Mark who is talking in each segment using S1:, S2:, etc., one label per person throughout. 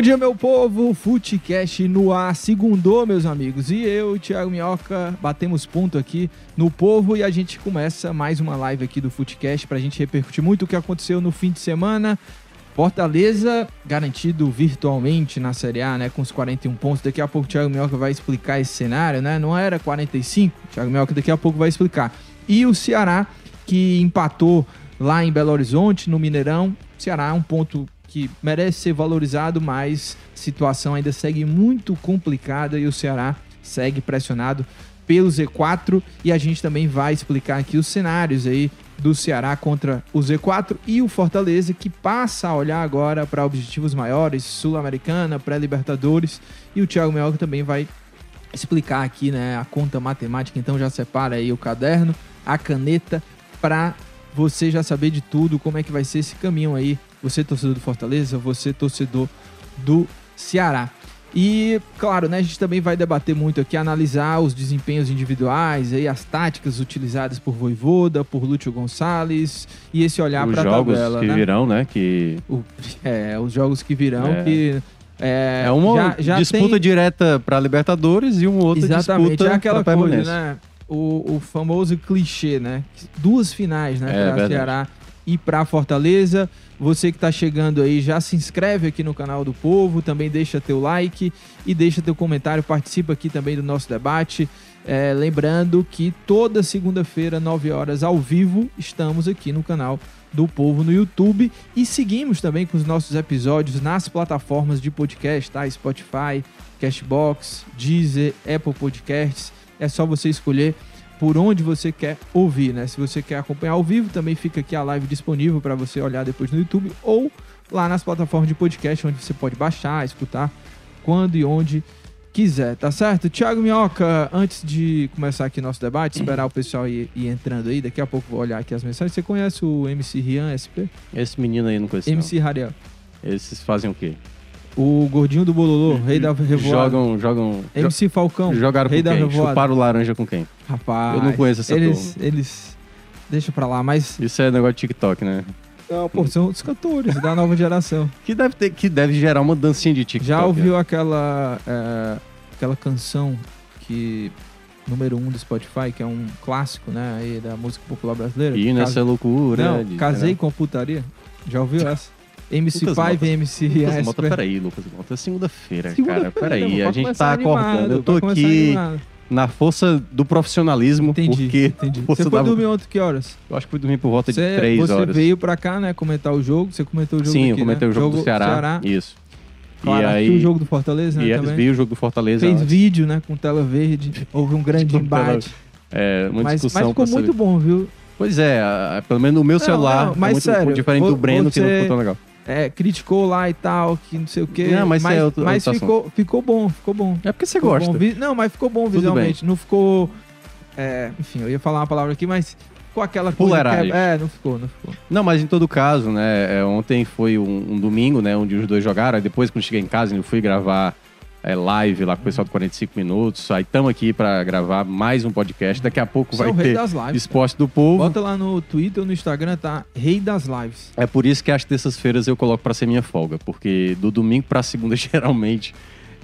S1: Bom dia, meu povo. Futecast no ar, segundou, meus amigos. E eu, Thiago Minhoca, batemos ponto aqui no povo e a gente começa mais uma live aqui do Futecast pra gente repercutir muito o que aconteceu no fim de semana. Fortaleza garantido virtualmente na Série A, né, com os 41 pontos. Daqui a pouco o Thiago Minhoca vai explicar esse cenário, né? Não era 45, o Thiago Minhoca daqui a pouco vai explicar. E o Ceará, que empatou lá em Belo Horizonte, no Mineirão. O Ceará um ponto que merece ser valorizado, mas a situação ainda segue muito complicada e o Ceará segue pressionado pelo Z4 e a gente também vai explicar aqui os cenários aí do Ceará contra o Z4 e o Fortaleza que passa a olhar agora para objetivos maiores, Sul-Americana, pré-Libertadores. E o Thiago Melco também vai explicar aqui, né, a conta matemática, então já separa aí o caderno, a caneta para você já saber de tudo, como é que vai ser esse caminho aí você torcedor do Fortaleza, você torcedor do Ceará. E, claro, né, a gente também vai debater muito aqui, analisar os desempenhos individuais, aí, as táticas utilizadas por Voivoda, por Lúcio Gonçalves, e esse olhar
S2: Os
S1: para a
S2: jogos
S1: tabela.
S2: que
S1: né?
S2: virão, né? Que
S1: O- é, os jogos que virão,
S2: É.
S1: que... É,
S2: é uma
S1: já- já
S2: disputa
S1: tem-
S2: direta para Libertadores e uma outra
S1: Exatamente,
S2: disputa
S1: é aquela coisa, né? O, o famoso clichê, né? Duas finais, né?
S2: É, verdade.
S1: Ceará e pra Fortaleza. Você que tá chegando aí, já se inscreve aqui no canal do Povo, também deixa teu like e deixa teu comentário, participa aqui também do nosso debate. É, lembrando que toda segunda-feira, 9 horas, ao vivo, estamos aqui no canal do Povo no YouTube e seguimos também com os nossos episódios nas plataformas de podcast, tá? Spotify, Cashbox, Deezer, Apple Podcasts. É só você escolher por onde você quer ouvir, né? Se você quer acompanhar ao vivo, também fica aqui a live disponível para você olhar depois no YouTube ou lá nas plataformas de podcast, onde você pode baixar, escutar quando e onde quiser, tá certo? Thiago Minhoca, antes de começar aqui nosso debate, esperar o pessoal ir, ir entrando aí, daqui a pouco vou olhar aqui as mensagens. Você conhece o MC Rian SP?
S2: Esse menino aí não conhece.
S1: MC Rariel.
S2: não. Esses fazem o quê?
S1: O gordinho do Bololô, rei da revoada.
S2: Jogam, jogam.
S1: MC Falcão,
S2: jo- jogaram
S1: rei
S2: com
S1: da
S2: quem?
S1: revoada.
S2: Chuparam laranja com quem?
S1: Rapaz,
S2: Eu não conheço essa
S1: eles, eles... Deixa pra lá, mas...
S2: Isso é negócio de TikTok, né?
S1: Não, pô, são os cantores da nova geração.
S2: Que deve, ter, que deve gerar uma dancinha de TikTok.
S1: Já ouviu
S2: né?
S1: aquela, é, aquela canção que... Número um do Spotify, que é um clássico, né, aí da música popular brasileira.
S2: E nessa
S1: Cas-
S2: loucura.
S1: Não,
S2: de-
S1: casei com putaria. Já ouviu essa? MC5
S2: Lucas Mota.
S1: MC
S2: Lucas
S1: Rian
S2: Mota, peraí, Lucas Mota. É segunda-feira, cara.
S1: Segunda-feira,
S2: Peraí, a gente tá
S1: animado,
S2: acordando. Eu tô aqui
S1: animado.
S2: na força do profissionalismo,
S1: Entendi,
S2: porque
S1: entendi.
S2: você
S1: Você foi
S2: dava-
S1: dormir ontem que horas?
S2: eu acho que fui dormir por volta de
S1: Você,
S2: 3
S1: você
S2: horas.
S1: veio pra cá, né, comentar o jogo. Você comentou o jogo
S2: Sim, eu
S1: aqui,
S2: comentei
S1: né?
S2: o jogo, do Ceará. Isso.
S1: Claro,
S2: e aí,
S1: o jogo do Fortaleza, né,
S2: e
S1: também.
S2: vi o jogo do Fortaleza.
S1: Fez vídeo, né, com tela verde. Houve um grande embate.
S2: É, uma
S1: Mas,
S2: discussão.
S1: mas ficou muito bom, viu?
S2: Pois é, pelo menos no meu celular
S1: não, mas
S2: muito
S1: sério,
S2: diferente do Breno, que não
S1: você-
S2: ficou tão legal.
S1: É, criticou lá e tal, que não sei o quê.
S2: Não, mas isso
S1: mas
S2: é outro-
S1: mas ficou, ficou bom, ficou bom.
S2: É porque você
S1: Ficou
S2: gosta.
S1: bom Não, mas ficou bom
S2: Tudo
S1: visualmente. Não ficou. é, enfim, eu ia falar uma palavra aqui, mas com aquela que é, é, não ficou, não ficou.
S2: Não, mas em todo caso, né? é, ontem foi um, um domingo, né? Onde os dois jogaram. Aí depois, quando cheguei em casa, eu fui gravar é, live lá com o pessoal do 45 Minutos. Aí estamos aqui para gravar mais um podcast. Daqui a pouco
S1: Você é
S2: vai
S1: o rei
S2: ter
S1: das lives.
S2: Esporte do Povo.
S1: Bota lá no Twitter ou no Instagram, tá? Rei das lives.
S2: É por isso que às terças-feiras eu coloco para ser minha folga, porque do domingo para segunda geralmente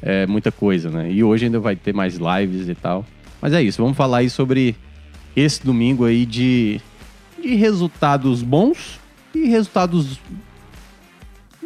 S2: é muita coisa, né? E hoje ainda vai ter mais lives e tal. Mas é isso, vamos falar aí sobre esse domingo aí de, de resultados bons e resultados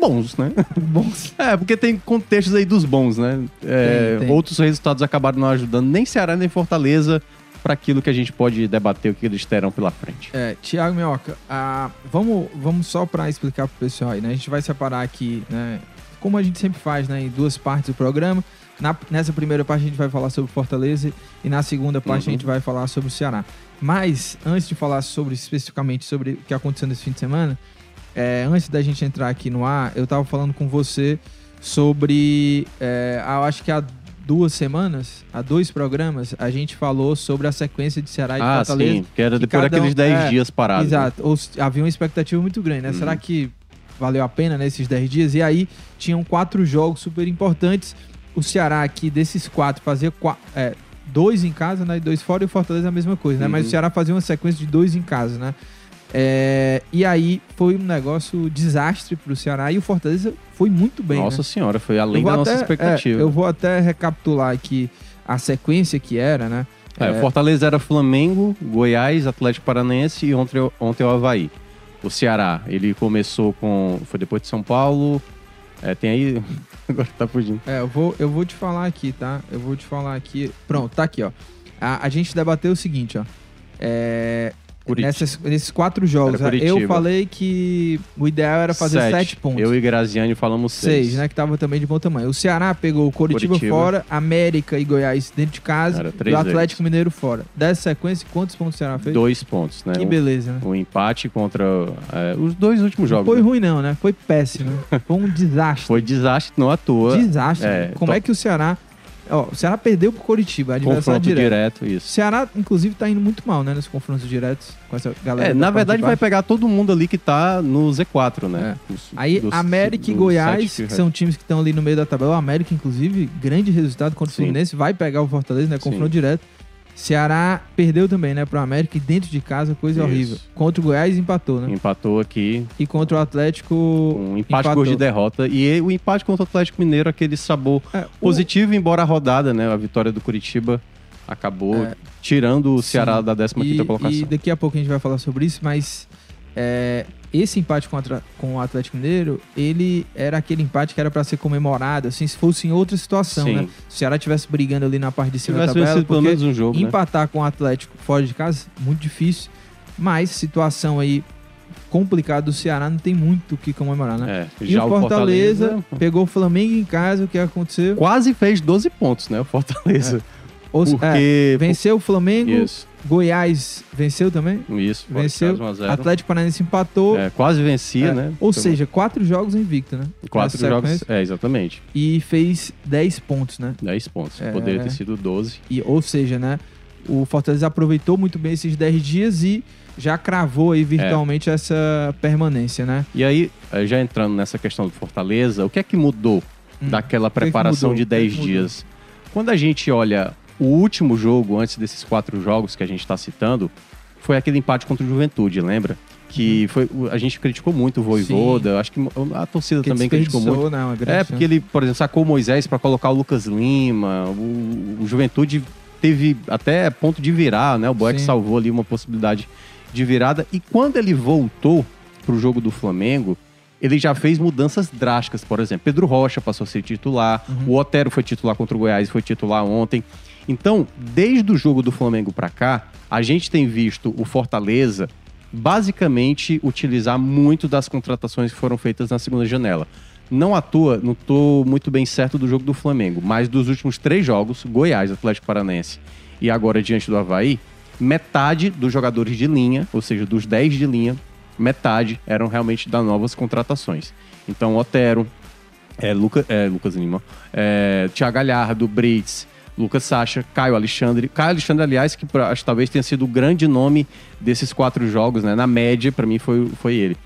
S2: bons, né?
S1: Bons.
S2: É, porque tem contextos aí dos bons, né? É,
S1: Tem, tem.
S2: Outros resultados acabaram não ajudando nem Ceará nem Fortaleza para aquilo que a gente pode debater o que eles terão pela frente.
S1: É, Tiago Minhoca, ah, vamos, vamos só para explicar pro pessoal aí, né? A gente vai separar aqui, né? Como a gente sempre faz, né? Em duas partes do programa. Na- nessa primeira parte a gente vai falar sobre Fortaleza e na segunda parte
S2: Uhum.
S1: a gente vai falar sobre o Ceará. Mas, antes de falar sobre especificamente sobre o que aconteceu nesse fim de semana, é, antes da gente entrar aqui no ar, eu tava falando com você sobre. É, eu acho que há duas semanas, há dois programas, a gente falou sobre a sequência de Ceará e
S2: Ah,
S1: Fortaleza.
S2: sim, que era depois daqueles
S1: um-
S2: 10
S1: é,
S2: dias parados. né?
S1: Exato. Ou, havia uma expectativa muito grande, né?
S2: Uhum.
S1: Será que valeu a pena nesses 10 dias? E aí tinham quatro jogos super importantes. O Ceará aqui, desses quatro, fazia é, dois em casa, né? E dois fora, e o Fortaleza a mesma coisa, né? Mas
S2: Uhum.
S1: o Ceará fazia uma sequência de dois em casa, né? É, e aí foi um negócio desastre pro Ceará e o Fortaleza foi muito bem.
S2: Nossa
S1: né?
S2: senhora, foi além da nossa
S1: até-
S2: expectativa.
S1: é, eu vou até recapitular aqui a sequência que era, né?
S2: É, Fortaleza era Flamengo, Goiás, Atlético Paranaense e ontem, ontem o Havaí. O Ceará, ele começou com. Foi depois de São Paulo. É, tem aí. Agora tá fugindo.
S1: É, eu vou, eu vou te falar aqui, tá? Eu vou te falar aqui. Pronto, tá aqui, ó. A, a gente debateu o seguinte, ó. É. nessas, nesses quatro jogos, né, eu
S2: Curitiba.
S1: falei que o ideal era fazer sete, pontos.
S2: Eu e Graziani falamos seis.
S1: Seis, né? Que tava também de bom tamanho. O Ceará pegou o Coritiba,
S2: Coritiba.
S1: fora, América e Goiás dentro de casa e o Atlético
S2: vezes.
S1: Mineiro fora. Dessa sequência, quantos pontos o Ceará fez?
S2: Dois pontos, né?
S1: Que beleza, né?
S2: Um, empate contra é, os dois últimos
S1: Não
S2: jogos.
S1: foi
S2: né?
S1: ruim não, né? Foi péssimo. Foi um desastre.
S2: Foi desastre, não à toa.
S1: Desastre.
S2: É,
S1: né? Como
S2: to-
S1: é que o Ceará... Ó, o Ceará perdeu pro Coritiba, adversário
S2: Confronto
S1: direto.
S2: direto,
S1: O
S2: isso.
S1: Ceará, inclusive, tá indo muito mal, né? Nos confrontos diretos com essa galera.
S2: É, na verdade
S1: de
S2: vai pegar todo mundo ali que tá no Z4, né? Dos-
S1: É. Aí,
S2: dos-
S1: América e
S2: dos
S1: Goiás,
S2: sete
S1: que são times que estão ali no meio da tabela. O América, inclusive, grande resultado contra o
S2: Sim.
S1: Fluminense. Vai pegar o Fortaleza, né? Confronto
S2: Sim.
S1: direto. Ceará perdeu também, né? Pro América e dentro de casa, coisa
S2: Isso.
S1: horrível. Contra o Goiás, empatou, né?
S2: Empatou aqui,
S1: E contra o Atlético.
S2: um empate
S1: empatou.
S2: de derrota. E o empate contra o Atlético Mineiro, aquele sabor
S1: É, o-
S2: positivo, embora a rodada, né? A vitória do Curitiba acabou
S1: É.
S2: tirando o
S1: Sim.
S2: Ceará da 15ª
S1: E,
S2: colocação.
S1: e daqui a pouco a gente vai falar sobre isso, mas é, esse empate contra, com o Atlético Mineiro, ele era aquele empate que era pra ser comemorado, assim, se fosse em outra situação,
S2: Sim.
S1: né? Se o Ceará estivesse brigando ali na parte de cima da tabela,
S2: pelo menos um jogo, né?
S1: empatar com o Atlético fora de casa, muito difícil, mas situação aí complicada do Ceará, não tem muito o que comemorar, né?
S2: É,
S1: E
S2: já
S1: o Fortaleza, pegou o Flamengo em casa, o que aconteceu?
S2: quase fez 12 pontos, né? O Fortaleza.
S1: Ou se- é,
S2: Porque.
S1: venceu o Flamengo,
S2: Isso,
S1: Goiás venceu também,
S2: isso. de
S1: venceu,
S2: casa, 1 a 0.
S1: Atlético Paranaense empatou,
S2: É, quase vencia,
S1: É,
S2: né?
S1: Ou
S2: Foi
S1: seja, quatro jogos invicto, né?
S2: quatro
S1: Nessa
S2: jogos.
S1: sequência.
S2: É, exatamente.
S1: E fez 10 pontos, né?
S2: 10 pontos.
S1: É.
S2: Poderia ter sido 12.
S1: E, ou seja, né? O Fortaleza aproveitou muito bem esses 10 dias e já cravou aí virtualmente essa permanência, né?
S2: E aí, eh, já entrando nessa questão do Fortaleza, o que é que mudou
S1: Hum.
S2: daquela
S1: que
S2: preparação de
S1: que é que
S2: 10
S1: mudou?
S2: dias? Quando a gente olha o último jogo, antes desses quatro jogos que a gente está citando, foi aquele empate contra o Juventude, lembra? Que foi, o- a gente criticou muito o Voivoda, acho que a torcida
S1: Que
S2: também criticou muito.
S1: desperdiçou, né?
S2: É, porque ele, por exemplo, sacou o Moisés para colocar o Lucas Lima, o, o Juventude teve até ponto de virar, né? O Boeck
S1: Sim.
S2: salvou ali uma possibilidade de virada. E quando ele voltou pro jogo do Flamengo, ele já fez mudanças drásticas. Por exemplo, Pedro Rocha passou a ser titular,
S1: Uhum.
S2: o Otero foi titular contra o Goiás, foi titular ontem. Então, desde o jogo do Flamengo para cá, a gente tem visto o Fortaleza basicamente utilizar muito das contratações que foram feitas na segunda janela. Não à toa, não tô muito bem certo do jogo do Flamengo, mas dos últimos três jogos, Goiás, Atlético Paranaense e agora diante do Havaí, metade dos jogadores de linha, ou seja, dos 10 de linha, metade eram realmente das novas contratações. Então, Otero, é, Luca, é, Lucas Lima, é, Thiago Galhardo, Brits, Lucas Sacha, Caio Alexandre. Caio Alexandre, aliás, que pra- acho talvez tenha sido o grande nome desses quatro jogos, né? Na média, pra mim, foi, foi ele.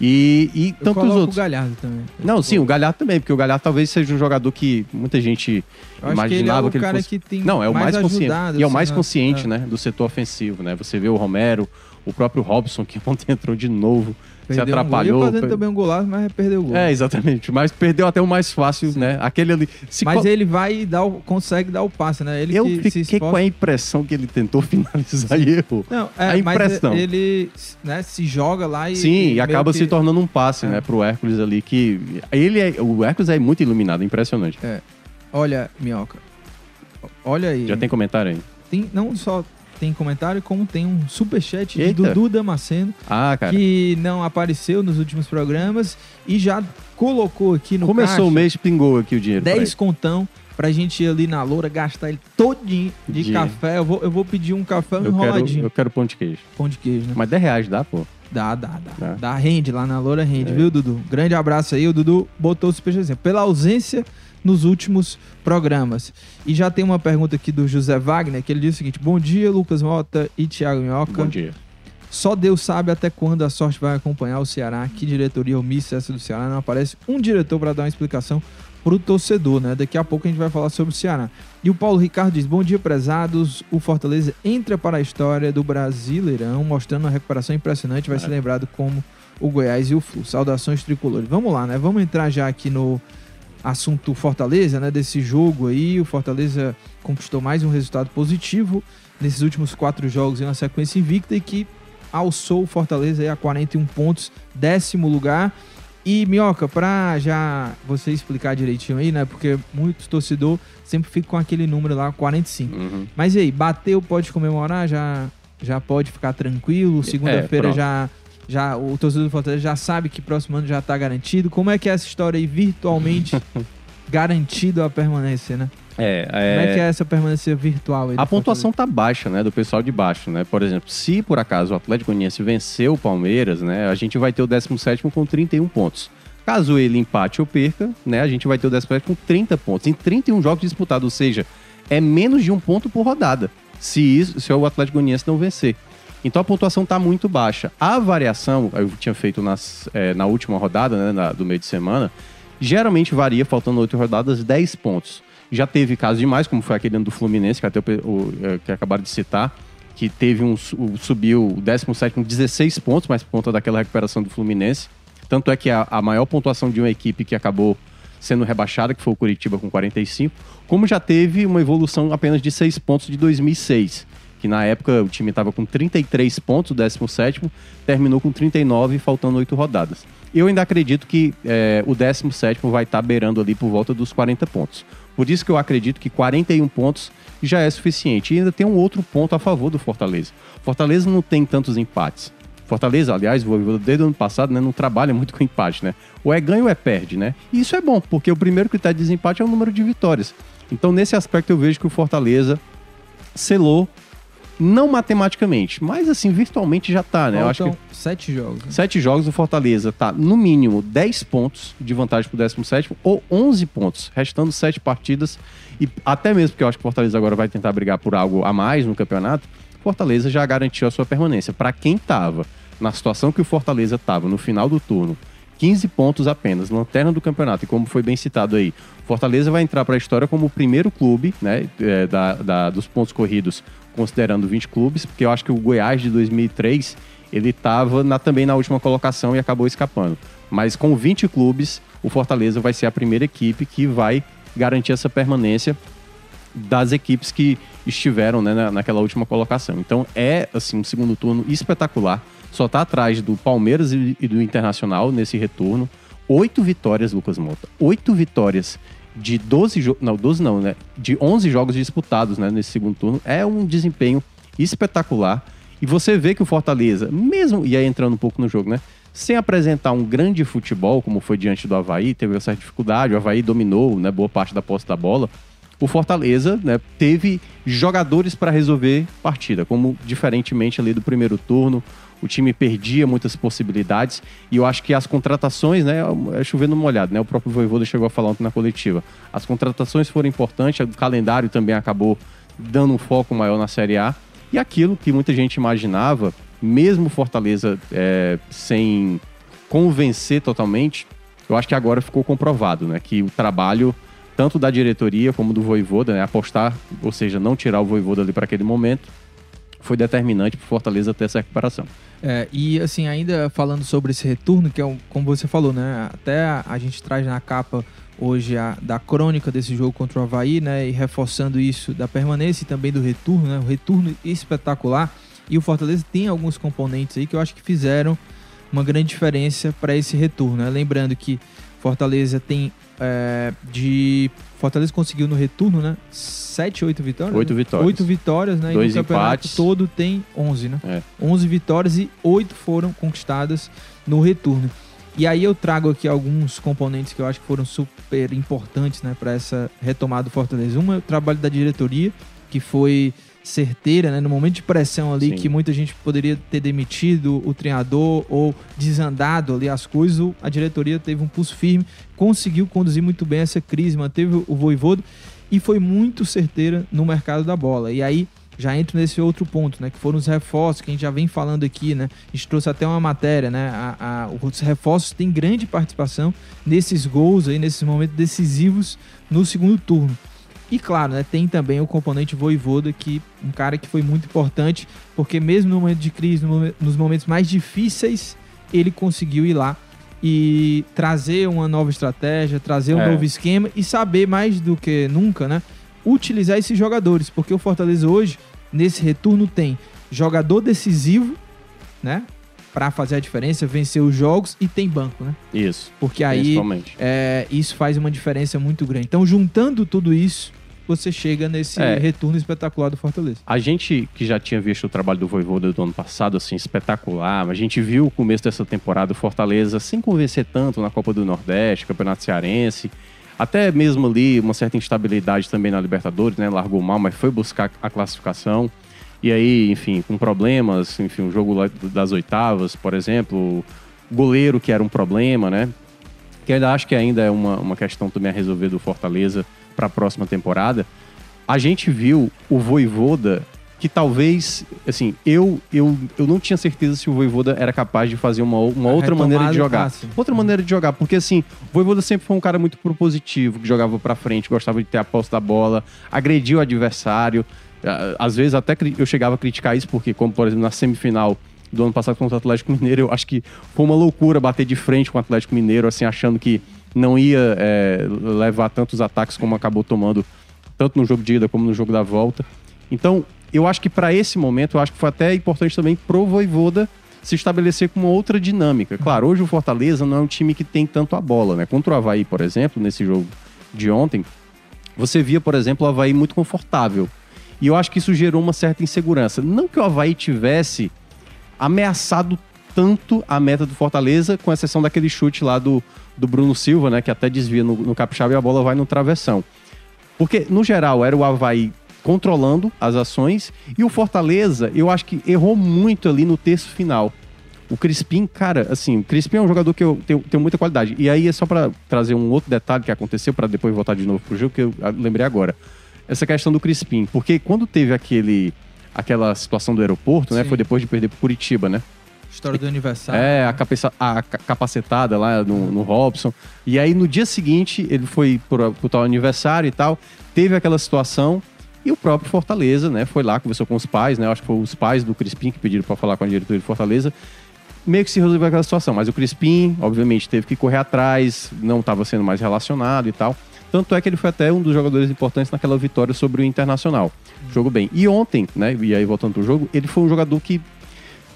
S2: E, e
S1: Eu
S2: tantos outros.
S1: o Galhardo também.
S2: Não, sim, o Galhardo também, porque o Galhardo talvez seja um jogador que muita gente
S1: Eu acho que ele é
S2: imaginava
S1: o
S2: que ele
S1: cara
S2: fosse.
S1: que tem
S2: Não, é o mais, consciente.
S1: ajudado,
S2: E é o
S1: assim,
S2: mais
S1: né?
S2: consciente,
S1: É.
S2: né, do setor ofensivo, né? Você vê o Romero, o próprio Robson, que ontem entrou de novo,
S1: Perdeu
S2: se
S1: um gol.
S2: atrapalhou.
S1: Ia fazendo
S2: per-
S1: também um golaço, mas perdeu o gol.
S2: É, exatamente. Mas perdeu até o mais fácil, né? Aquele ali. Se
S1: mas
S2: co-
S1: ele vai e dá o- consegue dar o passe, né? Ele
S2: Eu fiquei com
S1: esforça-
S2: a impressão que ele tentou finalizar e errou.
S1: Não, é,
S2: a impressão.
S1: ele né, se joga lá e.
S2: Sim, e acaba
S1: que-
S2: se tornando um passe,
S1: É.
S2: né, pro Hércules ali, que ele é, o Hércules é muito iluminado, é impressionante.
S1: Olha, Minhoca. Olha aí.
S2: Já tem comentário aí?
S1: Tem- não só tem comentário, como tem um superchat de
S2: Eita.
S1: Dudu Damasceno,
S2: Ah, cara.
S1: que não apareceu nos últimos programas e já colocou aqui no
S2: Começou
S1: caixa
S2: o mês, pingou aqui o dinheiro. pra
S1: 10
S2: ele.
S1: contão pra gente ir ali na loura, gastar ele todinho de,
S2: De-
S1: café. Eu vou, eu vou pedir um café
S2: Eu quero,
S1: enroladinho.
S2: eu quero pão de queijo.
S1: Pão de queijo, né?
S2: Mas 10 reais dá, pô.
S1: Dá, dá, dá.
S2: Dá.
S1: Dá, rende lá na loura, rende,
S2: É.
S1: viu, Dudu? Grande abraço aí. O Dudu botou o superchat pela ausência nos últimos programas. E já tem uma pergunta aqui do José Wagner, que ele diz o seguinte: Bom dia, Lucas Mota e Thiago Minhoca.
S2: Bom dia.
S1: Só Deus sabe até quando a sorte vai acompanhar o Ceará. Que diretoria omissa essa do Ceará? Não aparece um diretor para dar uma explicação pro torcedor, né? Daqui a pouco a gente vai falar sobre o Ceará. E o Paulo Ricardo diz: Bom dia, prezados. O Fortaleza entra para a história do Brasileirão, mostrando uma recuperação impressionante. Vai
S2: É.
S1: ser lembrado como o Goiás e o Flu. Saudações tricolores. Vamos lá, né? Vamos entrar já aqui no assunto Fortaleza, né? Desse jogo aí. O Fortaleza conquistou mais um resultado positivo nesses últimos quatro jogos em uma sequência invicta e que alçou o Fortaleza aí a 41 pontos, décimo lugar. E, Minhoca, pra já você explicar direitinho aí, né? Porque muitos torcedor sempre ficam com aquele número lá, 45.
S2: Uhum.
S1: Mas e aí, bateu, pode comemorar, já, já pode ficar tranquilo. Segunda-feira
S2: pronto.
S1: já, já o torcedor do Fortaleza já sabe que próximo ano já tá garantido. Como é que é essa história aí, virtualmente garantido a permanência, né?
S2: É,
S1: Como é que é essa permanência virtual
S2: A pontuação tá baixa, né, do pessoal de baixo, né? Por exemplo, se por acaso o Atlético Goianiense vencer o Palmeiras, né, a gente vai ter o 17º com 31 pontos. Caso ele empate ou perca, né, a gente vai ter o 17 com 30 pontos em 31 jogos disputados, ou seja, é menos de um ponto por rodada, se isso, se o Atlético Goianiense não vencer. Então a pontuação tá muito baixa. A variação, eu tinha feito nas, eh, na última rodada, né, na- do meio de semana, geralmente varia, faltando oito rodadas, 10 pontos. Já teve casos demais, como foi aquele do Fluminense, que até o, o, eh, que acabaram de citar, que teve um, subiu o 17 com 16 pontos, mas por conta daquela recuperação do Fluminense. Tanto é que a, a maior pontuação de uma equipe que acabou sendo rebaixada, que foi o Curitiba com 45, como já teve uma evolução apenas de 6 pontos de 2006, que na época o time estava com 33 pontos, o 17º, terminou com 39, faltando 8 rodadas. Eu ainda acredito que eh, o 17º vai estar beirando ali por volta dos 40 pontos. Por isso que eu acredito que 41 pontos já é suficiente. E ainda tem um outro ponto a favor do Fortaleza. Fortaleza não tem tantos empates. Fortaleza, aliás, desde o ano passado, né, não trabalha muito com empate, né? Ou é ganho ou é perde, né? E isso é bom, porque o primeiro critério de desempate é o número de vitórias. Então, nesse aspecto, eu vejo que o Fortaleza selou, não matematicamente, mas assim, virtualmente já tá, né? Eu acho que
S1: Faltam sete jogos. né?
S2: Sete jogos do Fortaleza tá no mínimo 10 pontos de vantagem pro 17 ou 11 pontos, restando sete partidas. E até mesmo porque eu acho que o Fortaleza agora vai tentar brigar por algo a mais no campeonato, Fortaleza já garantiu a sua permanência. Para quem tava na situação que o Fortaleza tava no final do turno, 15 pontos apenas, lanterna do campeonato, e como foi bem citado aí, Fortaleza vai entrar para a história como o primeiro clube né, é, da, da- dos pontos corridos, considerando 20 clubes, porque eu acho que o Goiás de 2003 ele estava também na última colocação e acabou escapando. Mas com 20 clubes, o Fortaleza vai ser a primeira equipe que vai garantir essa permanência das equipes que estiveram né, na- naquela última colocação. Então é assim um segundo turno espetacular. Só está atrás do Palmeiras e e do Internacional nesse retorno. Oito vitórias, Lucas Mota. Oito vitórias de 12 jogos. Não, 12 não, né? De 11 jogos disputados né, nesse segundo turno. É um desempenho espetacular. E você vê que o Fortaleza, mesmo. E aí entrando um pouco no jogo, né? Sem apresentar um grande futebol, como foi diante do Havaí, teve essa dificuldade. O Havaí dominou né, boa parte da posse da bola o Fortaleza né, teve jogadores para resolver partida, como diferentemente ali do primeiro turno, o time perdia muitas possibilidades e eu acho que as contratações, né, é chovendo molhado, né, o próprio Voivoda chegou a falar ontem na coletiva, as contratações foram importantes, o calendário também acabou dando um foco maior na Série A e aquilo que muita gente imaginava, mesmo Fortaleza é, sem convencer totalmente, eu acho que agora ficou comprovado, né, que o trabalho tanto da diretoria como do Voivoda, né, apostar, ou seja, não tirar o Voivoda ali para aquele momento, foi determinante para Fortaleza ter essa recuperação.
S1: É, e assim, ainda falando sobre esse retorno, que é um, como você falou, né? Até a, a gente traz na capa hoje a, da crônica desse jogo contra o Havaí, né? E reforçando isso da permanência e também do retorno, né? O retorno espetacular. E o Fortaleza tem alguns componentes aí que eu acho que fizeram uma grande diferença para esse retorno, né? Lembrando que Fortaleza tem é, de. Fortaleza conseguiu no retorno, né? 7, 8 vitórias?
S2: Oito
S1: né?
S2: vitórias.
S1: Oito vitórias, né?
S2: Dois
S1: e no campeonato
S2: empates.
S1: todo tem 11, né?
S2: É.
S1: 11 vitórias e 8 foram conquistadas no retorno. E aí eu trago aqui alguns componentes que eu acho que foram super importantes né, para essa retomada do Fortaleza. Uma, o trabalho da diretoria, que foi certeira, né? No momento de pressão ali,
S2: Sim.
S1: que muita gente poderia ter demitido o treinador ou desandado ali as coisas, a diretoria teve um pulso firme, conseguiu conduzir muito bem essa crise, manteve o Voivodo e foi muito certeira no mercado da bola. E aí já entro nesse outro ponto, né? Que foram os reforços que a gente já vem falando aqui, né? A gente trouxe até uma matéria, né? A, a- os reforços têm grande participação nesses gols aí, nesses momentos decisivos no segundo turno. E claro, né, tem também o componente Voivoda, que um cara que foi muito importante, porque mesmo no momento de crise, no nos momentos mais difíceis, ele conseguiu ir lá e trazer uma nova estratégia, trazer um
S2: É.
S1: novo esquema e saber mais do que nunca, né, utilizar esses jogadores, porque o Fortaleza hoje nesse retorno tem jogador decisivo, né, para fazer a diferença, vencer os jogos e tem banco, né?
S2: Isso,
S1: Porque aí é, isso faz uma diferença muito grande. Então, juntando tudo isso, você chega nesse
S2: É.
S1: retorno espetacular do Fortaleza.
S2: A gente que já tinha visto o trabalho do Voivoda do ano passado, assim, espetacular, a gente viu o começo dessa temporada do Fortaleza sem convencer tanto na Copa do Nordeste, Campeonato Cearense, até mesmo ali uma certa instabilidade também na Libertadores, né? Largou mal, mas foi buscar a classificação. E aí, enfim, com problemas, enfim, o jogo das oitavas, por exemplo, o goleiro que era um problema, né? Que ainda acho que ainda é uma, uma questão também a resolver do Fortaleza para a próxima temporada. A gente viu o Voivoda que talvez, assim, eu, eu, eu não tinha certeza se o Voivoda era capaz de fazer uma, uma outra maneira de jogar. outra maneira de jogar, porque assim, o Voivoda sempre foi um cara muito propositivo, que jogava pra frente, gostava de ter a posse da bola, agrediu o adversário. Às vezes até eu chegava a criticar isso, porque como, por exemplo, na semifinal do ano passado contra o Atlético Mineiro, eu acho que foi uma loucura bater de frente com o Atlético Mineiro, assim, achando que não ia é, levar tantos ataques como acabou tomando, tanto no jogo de ida como no jogo da volta. Então, eu acho que para esse momento, eu acho que foi até importante também pro Voivoda se estabelecer com outra dinâmica. Claro, hoje o Fortaleza não é um time que tem tanto a bola, né? Contra o Havaí, por exemplo, nesse jogo de ontem, você via, por exemplo, o Havaí muito confortável. E eu acho que isso gerou uma certa insegurança. Não que o Havaí tivesse ameaçado tanto a meta do Fortaleza, com exceção daquele chute lá do, do Bruno Silva, né? Que até desvia no, no capixaba e a bola vai no travessão. Porque, no geral, era o Havaí controlando as ações e o Fortaleza, eu acho que errou muito ali no terço final. O Crispim, cara, assim, o Crispim é um jogador que eu tenho, tenho muita qualidade. E aí é só pra trazer um outro detalhe que aconteceu, pra depois voltar de novo pro jogo, que eu ah, lembrei agora. Essa questão do Crispim. Porque quando teve aquele, aquela situação do aeroporto, né?
S1: Sim.
S2: Foi depois de perder pro Curitiba, né?
S1: História do aniversário.
S2: É, a, cabeça, a ca- capacetada lá no, no Robson. E aí, no dia seguinte, ele foi pro, pro tal aniversário e tal. Teve aquela situação. E o próprio Fortaleza, né? Foi lá, conversou com os pais, né? Acho que foi os pais do Crispim que pediram para falar com a diretoria de Fortaleza. Meio que se resolveu aquela situação. Mas o Crispim, obviamente, teve que correr atrás, não estava sendo mais relacionado e tal. Tanto é que ele foi até um dos jogadores importantes naquela vitória sobre o Internacional. Jogou bem. E ontem, né? E aí, voltando pro jogo, ele foi um jogador que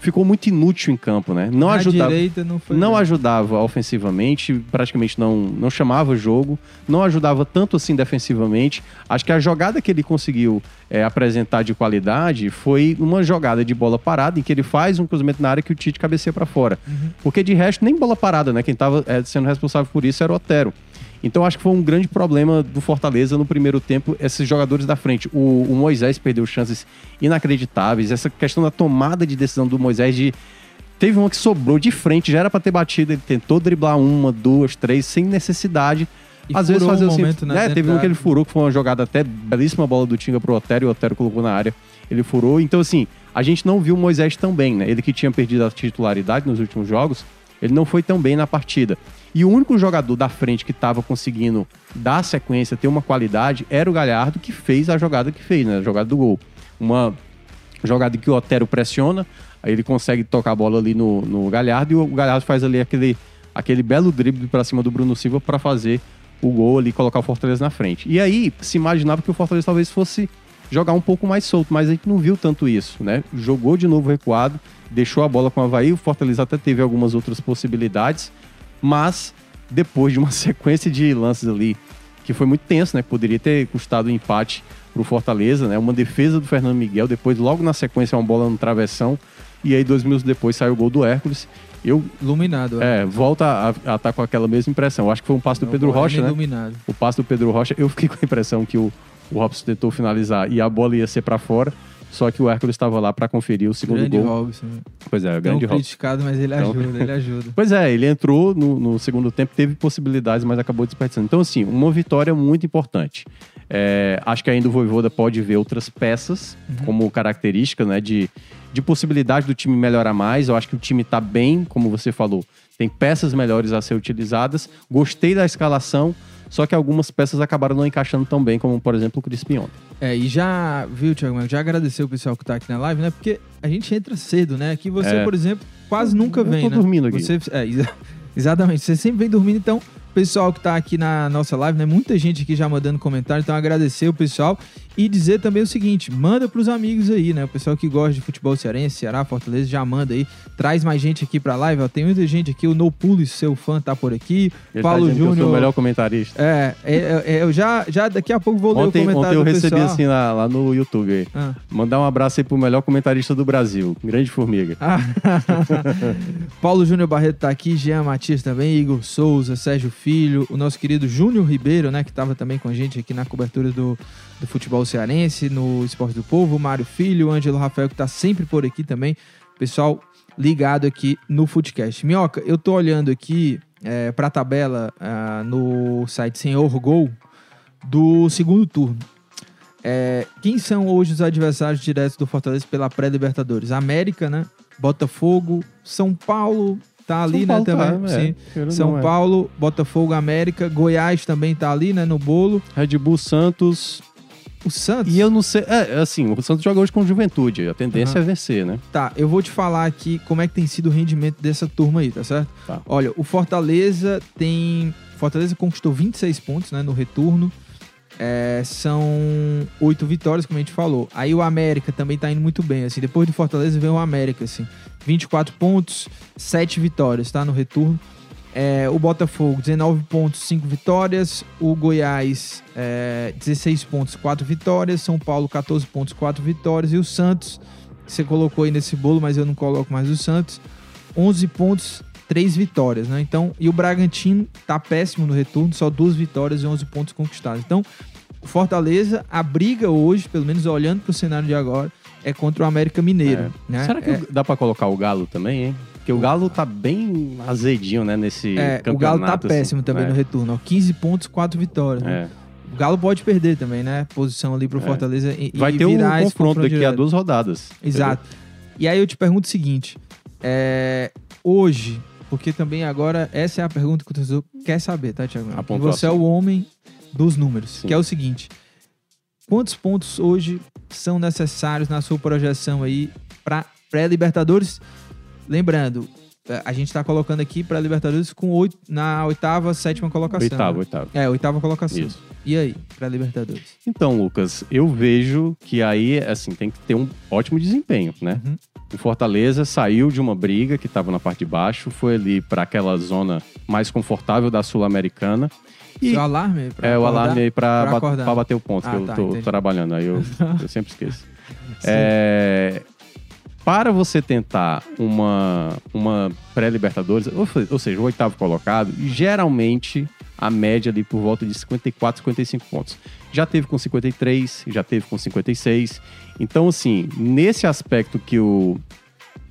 S2: ficou muito inútil em campo, né? Não
S1: Na
S2: ajudava
S1: não
S2: não ajudava ofensivamente, praticamente não, não chamava jogo, não ajudava tanto assim defensivamente. Acho que a jogada que ele conseguiu é, apresentar de qualidade foi uma jogada de bola parada, em que ele faz um cruzamento na área que o Tite cabeceia para fora. Porque de resto, nem bola parada, né? Quem estava sendo responsável por isso era o Otero. Então acho que foi um grande problema do Fortaleza no primeiro tempo, esses jogadores da frente. O, o Moisés perdeu chances inacreditáveis, essa questão da tomada de decisão do Moisés de Teve uma que sobrou de frente, já era pra ter batido, ele tentou driblar uma, duas, três, sem necessidade.
S1: E
S2: Às vezes fazer
S1: um
S2: o
S1: momento, né,
S2: né? Teve um que ele furou, que foi uma jogada até belíssima bola do Tinga pro Otero, e o Otero colocou na área. Ele furou. Então, assim, a gente não viu o Moisés tão bem, né? Ele que tinha perdido a titularidade nos últimos jogos, ele não foi tão bem na partida. E o único jogador da frente que estava conseguindo dar sequência, ter uma qualidade, era o Galhardo, que fez a jogada que fez, né? A jogada do gol. Uma jogada que o Otero pressiona, aí ele consegue tocar a bola ali no, no Galhardo e o Galhardo faz ali aquele, aquele belo drible para cima do Bruno Silva para fazer o gol ali colocar o Fortaleza na frente. E aí se imaginava que o Fortaleza talvez fosse jogar um pouco mais solto, mas a gente não viu tanto isso, né? Jogou de novo recuado, deixou a bola com o Havaí, o Fortaleza até teve algumas outras possibilidades, mas depois de uma sequência de lances ali que foi muito tenso, né? Poderia ter custado o empate pro Fortaleza, né? Uma defesa do Fernando Miguel, depois logo na sequência uma bola no travessão. E aí, dois minutos depois, saiu o gol do Hércules. Eu,
S1: Iluminado. é.
S2: é, volta a estar tá com aquela mesma impressão. Eu acho que foi um passe do
S1: É
S2: Pedro Rocha, né?
S1: Iluminado.
S2: O passe do Pedro Rocha, eu fiquei com a impressão que o, o Robson tentou finalizar e a bola ia ser pra fora. Só que o Hércules estava lá pra conferir o segundo
S1: Grande
S2: gol.
S1: Robson.
S2: Pois é, o grande Robson.
S1: criticado, mas ele
S2: Então-
S1: ajuda, ele ajuda.
S2: Pois é, ele entrou no, no segundo tempo, teve possibilidades, mas acabou desperdiçando. Então, assim, uma vitória muito importante. É, acho que ainda o Voivoda pode ver outras peças como característica, né, de, de possibilidade do time melhorar mais. Eu acho que o time tá bem, como você falou, tem peças melhores a ser utilizadas. Gostei da escalação, só que algumas peças acabaram não encaixando tão bem, como, por exemplo, o Crispim ontem.
S1: É, e já, viu, Thiago, já agradeceu o pessoal que tá aqui na live, né? Porque a gente entra cedo, né? Aqui você,
S2: É.
S1: por exemplo, quase nunca
S2: Eu
S1: vem,
S2: tô
S1: né?
S2: dormindo aqui.
S1: Você, é, exa- exatamente, você sempre vem dormindo, então, pessoal que tá aqui na nossa live, né? Muita gente aqui já mandando comentário, então agradecer o pessoal e dizer também o seguinte, manda pros amigos aí, né? O pessoal que gosta de futebol cearense, Ceará, Fortaleza, já manda aí, traz mais gente aqui pra live, ó. Tem muita gente aqui, o No seu fã, tá por aqui,
S2: Ele
S1: Paulo
S2: tá que eu sou o
S1: Júnior...
S2: melhor comentarista.
S1: É, é, é, eu já, já daqui a pouco vou ler o comentário
S2: ontem eu recebi
S1: pessoal.
S2: assim lá, lá no YouTube. aí.
S1: Ah.
S2: Mandar um abraço aí pro melhor comentarista do Brasil, Grande Formiga.
S1: Ah, Paulo Júnior Barreto tá aqui, Jean Matias também, Igor Souza, Sérgio Filho, o nosso querido Júnior Ribeiro, né, que tava também com a gente aqui na cobertura do, do futebol cearense, no Esporte do Povo, Mário Filho, Ângelo Rafael, que tá sempre por aqui também. Pessoal ligado aqui no Footcast. Minhoca, eu tô olhando aqui é, pra tabela ah, no site Senhor Gol do segundo turno. É, quem são hoje os adversários diretos do Fortaleza pela pré-Libertadores? América, né? Botafogo, São Paulo tá ali,
S2: São Paulo
S1: né? Também.
S2: tá, é.
S1: São
S2: não, é.
S1: Paulo, Botafogo, América, Goiás também tá ali, né? No bolo.
S2: Red Bull Santos.
S1: O Santos.
S2: E eu não sei. É, assim, o Santos joga hoje com juventude. A tendência
S1: Aham.
S2: é vencer, né?
S1: Tá, eu vou te falar aqui como é que tem sido o rendimento dessa turma aí, tá certo?
S2: Tá.
S1: Olha, o Fortaleza tem. Fortaleza conquistou 26 pontos, né? No retorno. É, são oito vitórias, como a gente falou. Aí o América também tá indo muito bem, assim. Depois do Fortaleza vem o América, assim. 24 pontos, 7 vitórias, tá? No retorno. É, o Botafogo, 19 pontos, 5 vitórias. O Goiás, é, 16 pontos, 4 vitórias. São Paulo, 14 pontos, 4 vitórias. E o Santos, que você colocou aí nesse bolo, mas eu não coloco mais o Santos, 11 pontos, 3 vitórias, né? Então, e o Bragantino tá péssimo no retorno, só duas vitórias e 11 pontos conquistados. Então, o Fortaleza, a briga hoje, pelo menos olhando pro cenário de agora, é contra o América Mineiro, né?
S2: Será que
S1: é,
S2: dá pra colocar o Galo também, hein? Porque o Galo tá bem azedinho, né? Nesse
S1: é,
S2: campeonato.
S1: o Galo tá
S2: assim.
S1: péssimo também
S2: é.
S1: no retorno, ó, 15 pontos, 4 vitórias. né?
S2: É.
S1: O Galo pode perder também, né? Posição ali pro
S2: É.
S1: Fortaleza e,
S2: Vai
S1: e
S2: ter um confronto
S1: confronto
S2: daqui a duas rodadas.
S1: Exato. E aí eu te pergunto o seguinte: é, hoje, porque também agora essa é a pergunta que o torcedor quer saber, tá, Thiago? Você é o homem dos números,
S2: Sim.
S1: que é o seguinte: quantos pontos hoje são necessários na sua projeção aí para pré-Libertadores? Lembrando, eh, a gente tá colocando aqui para Libertadores com oito, na oitava, sétima colocação.
S2: Oitavo,
S1: né?
S2: oitavo.
S1: É, oitava colocação.
S2: Isso.
S1: E aí, para Libertadores?
S2: Então, Lucas, eu vejo que aí, assim, tem que ter um ótimo desempenho, né?
S1: Uhum.
S2: O Fortaleza saiu de uma briga que estava na parte de baixo, foi ali para aquela zona mais confortável da Sul-Americana. E
S1: Seu alarme? pra
S2: é o
S1: acordar?
S2: alarme aí para
S1: Pra acordar.
S2: bater o ponto,
S1: Ah,
S2: que eu
S1: tá,
S2: tô
S1: entendi.
S2: trabalhando, aí eu, eu sempre esqueço. É, para você tentar uma, uma pré-Libertadores, ou, ou seja, o oitavo colocado, geralmente a média ali por volta de 54, 55 pontos. Já teve com 53, já teve com 56. Então, assim, nesse aspecto que o,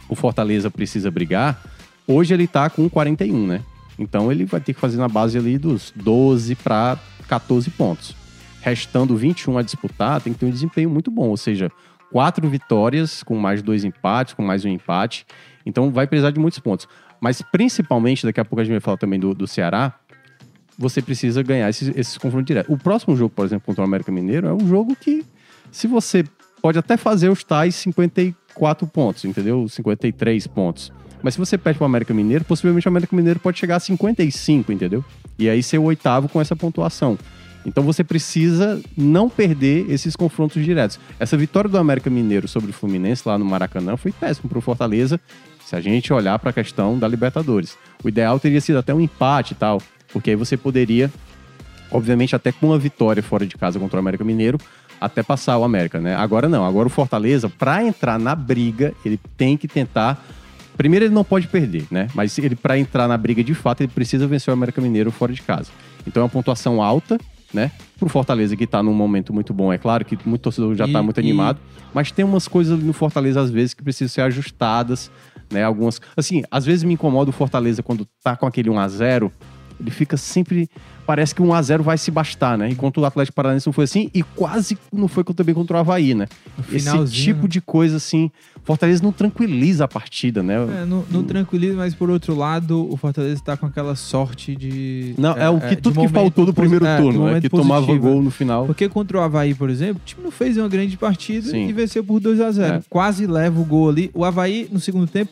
S2: o Fortaleza precisa brigar, hoje ele tá com 41, né? Então ele vai ter que fazer na base ali dos 12 para 14 pontos. Restando 21 a disputar, tem que ter um desempenho muito bom, ou seja, quatro vitórias com mais dois empates, com mais um empate. Então vai precisar de muitos pontos. Mas principalmente, daqui a pouco a gente vai falar também do, do Ceará, você precisa ganhar esses, esses confrontos diretos. O próximo jogo, por exemplo, contra o América Mineiro, é um jogo que, se você pode até fazer os tais 54 pontos, entendeu? 53 pontos. Mas se você perde para o América Mineiro, possivelmente o América Mineiro pode chegar a 55, entendeu? E aí ser o oitavo com essa pontuação. Então você precisa não perder esses confrontos diretos. Essa vitória do América Mineiro sobre o Fluminense lá no Maracanã foi péssimo para o Fortaleza, se a gente olhar para a questão da Libertadores. O ideal teria sido até um empate e tal, porque aí você poderia, obviamente, até com uma vitória fora de casa contra o América Mineiro, até passar o América, né? Agora não, agora o Fortaleza, para entrar na briga, ele tem que tentar. Primeiro, ele não pode perder, né? Mas ele para entrar na briga de fato, ele precisa vencer o América Mineiro fora de casa. Então é uma pontuação alta, né? Pro Fortaleza que tá num momento muito bom, é claro que muito torcedor já
S1: E-
S2: tá muito
S1: e-
S2: animado, mas tem umas coisas no Fortaleza às vezes que precisam ser ajustadas, né? Algumas, assim, às vezes me incomoda o Fortaleza quando tá com aquele 1 a 0, ele fica sempre parece que 1 a 0 vai se bastar, né? Enquanto o Atlético Paranaense não foi assim e quase não foi também contra o Havaí, né? Esse tipo de coisa assim, Fortaleza não tranquiliza a partida, né?
S1: É, no, no tranquilismo, mas por outro lado, o Fortaleza tá com aquela sorte de.
S2: Não, é, o que
S1: de
S2: tudo que
S1: momento
S2: faltou do primeiro
S1: é,
S2: turno, né? Que tomava
S1: positivo.
S2: gol no final.
S1: Porque contra o Havaí, por exemplo, o time não fez uma grande partida
S2: Sim.
S1: e venceu por 2 a 0
S2: É.
S1: Quase leva o gol ali. O Havaí, no segundo tempo,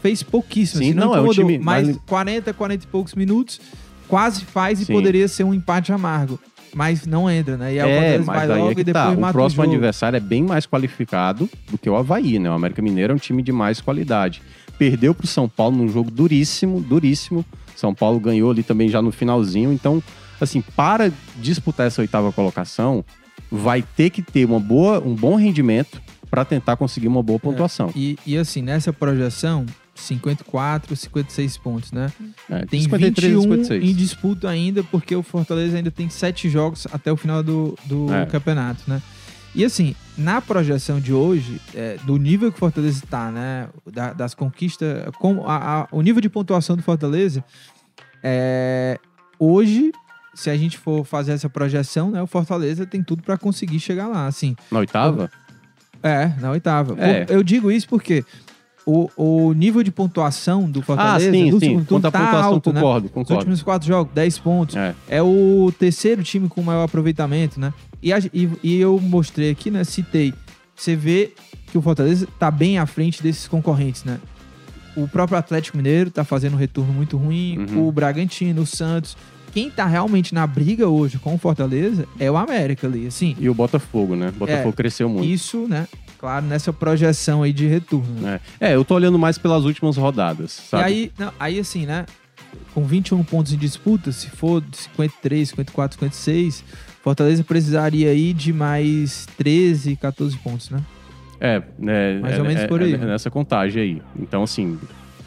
S1: fez pouquíssimo.
S2: Sim,
S1: assim,
S2: não, é um time mais-
S1: 40, 40 e poucos minutos, quase faz e
S2: Sim.
S1: poderia ser um empate amargo. Mas não entra, né? E aí o
S2: É, mas
S1: logo
S2: é que
S1: e depois
S2: tá. O próximo
S1: o
S2: adversário é bem mais qualificado do que o Havaí, né? O América Mineiro é um time de mais qualidade. Perdeu pro São Paulo num jogo duríssimo, duríssimo. São Paulo ganhou ali também já no finalzinho. Então, assim, para disputar essa oitava colocação, vai ter que ter uma boa, um bom rendimento para tentar conseguir uma boa pontuação.
S1: E, e assim, nessa projeção, 54, 56 pontos, né?
S2: É,
S1: Tem
S2: 53
S1: 21
S2: 56.
S1: em disputa ainda, porque o Fortaleza ainda tem sete jogos até o final do, do
S2: É.
S1: campeonato, né? E assim, na projeção de hoje, é, do nível que o Fortaleza está, né? da- das conquistas, com a- a- o nível de pontuação do Fortaleza, é, hoje, se a gente for fazer essa projeção, né? O Fortaleza tem tudo para conseguir chegar lá, assim.
S2: Na oitava?
S1: É, na oitava.
S2: É.
S1: Eu digo isso porque o, o nível de pontuação do
S2: Ah,
S1: Fortaleza
S2: sim,
S1: do
S2: sim. Quanto à
S1: tá
S2: pontuação,
S1: alto, né?
S2: concordo,
S1: Nos
S2: concordo.
S1: últimos quatro jogos, 10 pontos.
S2: É.
S1: É o terceiro time com maior aproveitamento, né? E, a- e- e eu mostrei aqui, né? Citei. Você vê que o Fortaleza tá bem à frente desses concorrentes, né? O próprio Atlético Mineiro tá fazendo um retorno muito ruim.
S2: Uhum.
S1: O Bragantino, o Santos. Quem tá realmente na briga hoje com o Fortaleza é o América ali, assim.
S2: E o Botafogo, né? O Botafogo
S1: É,
S2: cresceu muito.
S1: Isso, né? Claro, nessa projeção aí de retorno. né?
S2: É. É, eu tô olhando mais pelas últimas rodadas, sabe?
S1: E aí, não, aí, assim, né? Com 21 pontos em disputa, se for 53, 54, 56, Fortaleza precisaria aí de mais 13, 14 pontos, né?
S2: É, né,
S1: Mais
S2: é-
S1: ou menos
S2: é-
S1: por aí,
S2: é nessa contagem aí. Então, assim,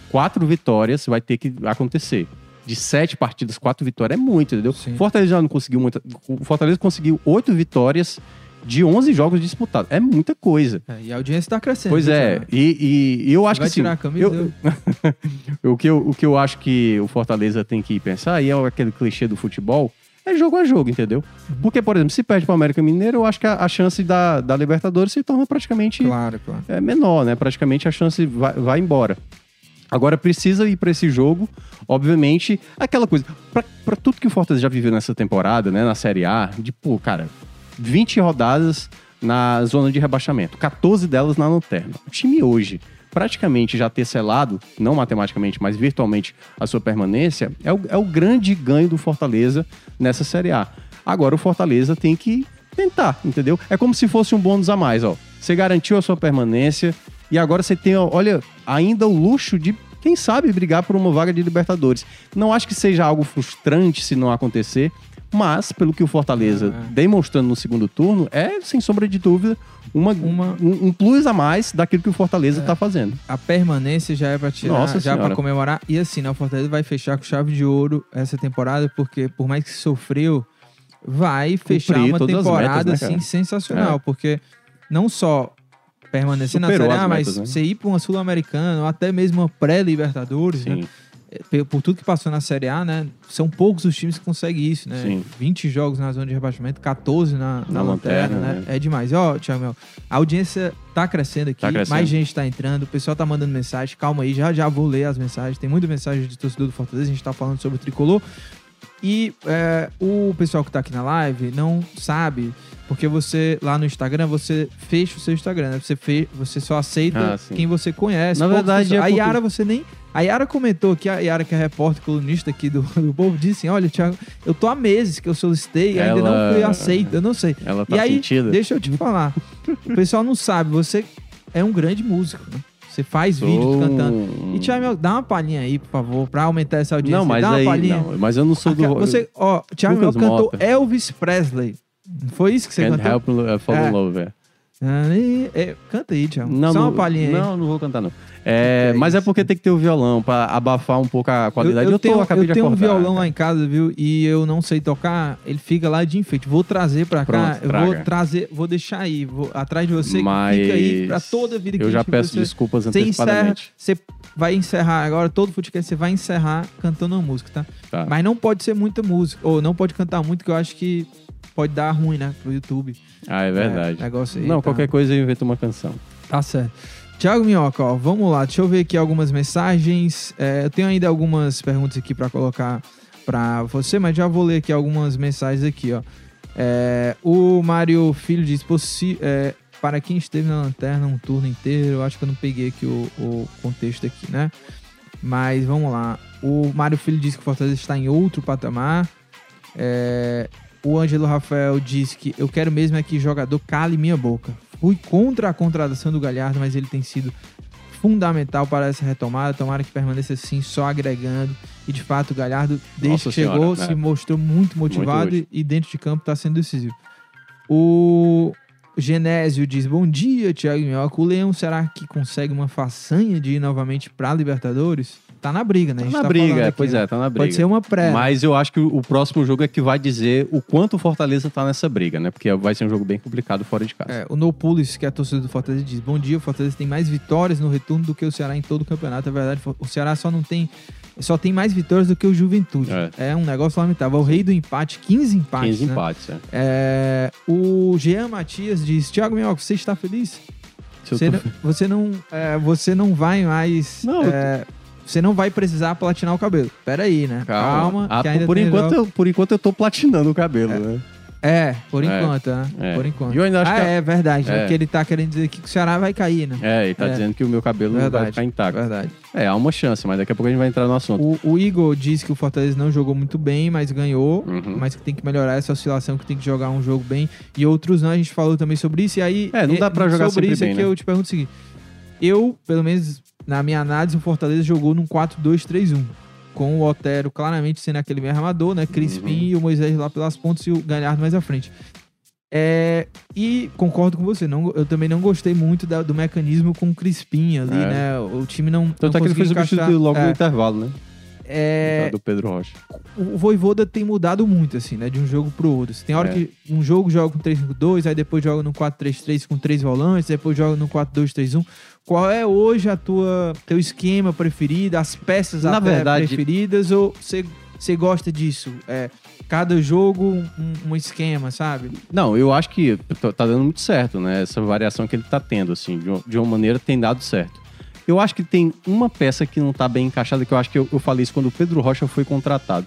S2: quatro vitórias vai ter que acontecer. De sete partidas, quatro vitórias é muito, entendeu?
S1: Sim.
S2: Fortaleza já não conseguiu muita. O Fortaleza conseguiu oito vitórias de 11 jogos disputados. É muita coisa.
S1: É, e a audiência tá crescendo.
S2: Pois
S1: viu,
S2: é, e, e- e eu acho
S1: Vai
S2: que assim,
S1: tirar a camisa?
S2: eu- o, que eu, o que eu acho que o Fortaleza tem que pensar, e é aquele clichê do futebol, é jogo a jogo, entendeu?
S1: Uhum.
S2: Porque, por exemplo, se perde para o América Mineiro, eu acho que a, a chance da, da Libertadores se torna praticamente
S1: Claro, claro.
S2: é menor, né? Praticamente a chance vai, vai embora. Agora precisa ir para esse jogo, obviamente, aquela coisa. Pra tudo que o Fortaleza já viveu nessa temporada, né, na Série A, de pô, cara, 20 rodadas na zona de rebaixamento, 14 delas na lanterna. O time hoje praticamente já ter selado, não matematicamente, mas virtualmente, a sua permanência, é o, é o grande ganho do Fortaleza nessa Série A. Agora o Fortaleza tem que tentar, entendeu? É como se fosse um bônus a mais, ó. Você garantiu a sua permanência e agora você tem, olha, ainda o luxo de, quem sabe, brigar por uma vaga de Libertadores. Não acho que seja algo frustrante se não acontecer, mas, pelo que o Fortaleza
S1: É.
S2: demonstrando no segundo turno, é, sem sombra de dúvida, uma,
S1: Uma-
S2: Um, um plus a mais daquilo que o Fortaleza tá fazendo.
S1: A permanência já é pra tirar,
S2: Nossa
S1: já é
S2: Senhora.
S1: comemorar. E assim, né, o Fortaleza vai fechar com chave de ouro essa temporada, porque por mais que sofreu, vai fechar uma temporada
S2: metas, né,
S1: assim sensacional,
S2: É.
S1: porque não só permanecer na
S2: Superou
S1: Série A,
S2: as
S1: mas
S2: metas, né?
S1: você ir pra uma Sul-Americana, ou até mesmo uma pré-Libertadores, né? Por tudo que passou na Série A, né? São poucos os times que conseguem isso, né?
S2: Sim.
S1: 20 jogos na zona de rebaixamento, 14 na, na,
S2: Na
S1: lanterna, né?
S2: né?
S1: É demais. E, Ó, Thiago Mel, a audiência tá crescendo aqui,
S2: Tá crescendo.
S1: mais gente tá entrando, o pessoal tá mandando mensagem. Calma aí, já já vou ler as mensagens. Tem muita mensagem de torcedor do Fortaleza, a gente tá falando sobre o tricolor. E é, o pessoal que tá aqui na live não sabe, porque você, lá no Instagram, você fecha o seu Instagram, né? Você, fe, você só aceita
S2: Ah,
S1: quem você conhece.
S2: Na verdade,
S1: pessoas-
S2: é
S1: a
S2: porque-
S1: Yara você nem... A Yara comentou aqui, a Yara que é repórter colunista aqui do, do povo, disse assim, olha, Thiago, eu tô há meses que eu solicitei e ainda
S2: Ela-
S1: não fui aceita, eu não sei.
S2: ela tá
S1: e aí,
S2: sentida.
S1: deixa eu te falar, o pessoal não sabe, você é um grande músico, né? Você faz vídeos
S2: Sou
S1: cantando.
S2: um-
S1: E, Thiago, dá uma palhinha aí, por favor, pra aumentar essa audiência.
S2: Não, mas
S1: dá uma
S2: aí.
S1: palhinha.
S2: Não, mas eu não sou do.
S1: Você, ó, Thiago Mel
S2: Lucas
S1: cantou
S2: Mota.
S1: Elvis Presley. Foi isso que você
S2: Can't
S1: cantou?
S2: help uh, fall
S1: É.
S2: in love, é.
S1: Ah, é, canta aí, Thiago.
S2: Não,
S1: Só uma
S2: não-
S1: palhinha aí.
S2: Não, não vou cantar, não. É,
S1: É
S2: mas é porque tem que ter o violão pra abafar um pouco a qualidade. Eu,
S1: eu
S2: tô,
S1: tenho,
S2: acabei
S1: eu
S2: de
S1: tenho um violão lá em casa, viu? E eu não sei tocar, ele fica lá de enfeite. Vou trazer pra cá, eu vou
S2: traga.
S1: trazer, vou deixar aí, vou atrás de você,
S2: Mas
S1: fica aí pra toda a vida que
S2: eu já peço
S1: você,
S2: desculpas
S1: você encerra,
S2: antecipadamente.
S1: você vai encerrar agora todo o podcast, você vai encerrar cantando uma música, tá?
S2: Tá.
S1: Mas não pode ser muita música, ou não pode cantar muito, que eu acho que pode dar ruim, né, pro YouTube.
S2: Ah, é verdade.
S1: É, negócio aí,
S2: não,
S1: tá.
S2: qualquer coisa eu invento uma canção.
S1: Tá certo. Tiago Minhoca, ó, vamos lá, deixa eu ver aqui algumas mensagens. É, eu tenho ainda algumas perguntas aqui pra colocar pra você, mas já vou ler aqui algumas mensagens aqui, ó. É, o Mário Filho diz, é, para quem esteve na lanterna um turno inteiro, eu acho que eu não peguei aqui o, o contexto aqui, né? Mas vamos lá. O Mário Filho diz que o Fortaleza está em outro patamar. É, o Ângelo Rafael diz que eu quero mesmo é que jogador cale minha boca. Fui contra a contratação do Galhardo, mas ele tem sido fundamental para essa retomada. Tomara que permaneça assim, só agregando. E de fato, o Galhardo, desde
S2: Nossa
S1: que chegou,
S2: Senhora,
S1: se
S2: né?
S1: mostrou muito motivado e, e dentro de campo está sendo decisivo. O Genésio diz: Bom dia, Thiago Minhoca. O Leão será que consegue uma façanha de ir novamente para Libertadores? Tá na briga, né? A
S2: Tá na
S1: tá
S2: briga, é,
S1: aqui,
S2: pois
S1: né?
S2: é, tá na briga.
S1: Pode ser uma pré.
S2: Mas eu acho que o próximo jogo é que vai dizer o quanto o Fortaleza tá nessa briga, né? Porque vai ser um jogo bem complicado fora de casa.
S1: É, o No Pulis, que é a torcida do Fortaleza, diz: Bom dia, o Fortaleza tem mais vitórias no retorno do que o Ceará em todo o campeonato. É verdade, o Ceará só não tem. Só tem mais vitórias do que o Juventude. É, um negócio lamentável. O rei do empate, 15 empates.
S2: 15
S1: né?
S2: empates, é.
S1: É, o Jean Matias diz: Thiago Minhoca, você está feliz? Você
S2: tô-
S1: não, você, não, é, você não vai mais.
S2: Não, eu
S1: é, você não vai precisar platinar o cabelo. Pera aí, né? Calma.
S2: Ah,
S1: que ainda
S2: por, enquanto, eu, por enquanto eu tô platinando o cabelo, né?
S1: É, por
S2: É,
S1: enquanto, né?
S2: é.
S1: Por enquanto.
S2: E eu ainda acho
S1: ah,
S2: que a-
S1: é verdade. né?
S2: É.
S1: Porque ele tá querendo dizer que o Ceará vai cair, né?
S2: É, ele tá
S1: É.
S2: dizendo que o meu cabelo não vai
S1: Verdade.
S2: ficar intacto.
S1: Verdade.
S2: É, há uma chance, mas daqui a pouco a gente vai entrar no assunto.
S1: O, o Igor diz que o Fortaleza não jogou muito bem, mas ganhou.
S2: Uhum.
S1: Mas que tem que melhorar essa oscilação, que tem que jogar um jogo bem. E outros não, a gente falou também sobre isso. E aí,
S2: É, não dá pra jogar
S1: sobre isso
S2: bem,
S1: aqui
S2: né?
S1: eu te pergunto o seguinte. Eu, pelo menos na minha análise, o Fortaleza jogou num 4-2-3-1. Com o Otero claramente sendo aquele meio armador, né? Crispim
S2: Uhum.
S1: e o Moisés lá pelas pontas e o Galhardo mais à frente. É, e concordo com você, não, eu também não gostei muito da- do mecanismo com o Crispim ali,
S2: É.
S1: né? O time não.
S2: Tanto
S1: não
S2: é que ele foi substituído logo
S1: é,
S2: no intervalo, né?
S1: é,
S2: Do Pedro Rocha.
S1: o Voivoda tem mudado muito, assim, né? De um jogo pro outro. Tem hora
S2: É.
S1: que um jogo joga com 3-5-2, aí depois joga no 4-3-3 com três volantes, depois joga no 4-2-3-1. Qual é hoje a tua teu esquema preferido, as peças
S2: Na verdade-
S1: preferidas, ou você você gosta disso? É, cada jogo um, um esquema, sabe?
S2: Não, eu acho que t- tá dando muito certo, né? Essa variação que ele tá tendo, assim, de uma, de uma maneira tem dado certo. Eu acho que tem uma peça que não tá bem encaixada, que eu acho que eu, eu falei isso quando o Pedro Rocha foi contratado.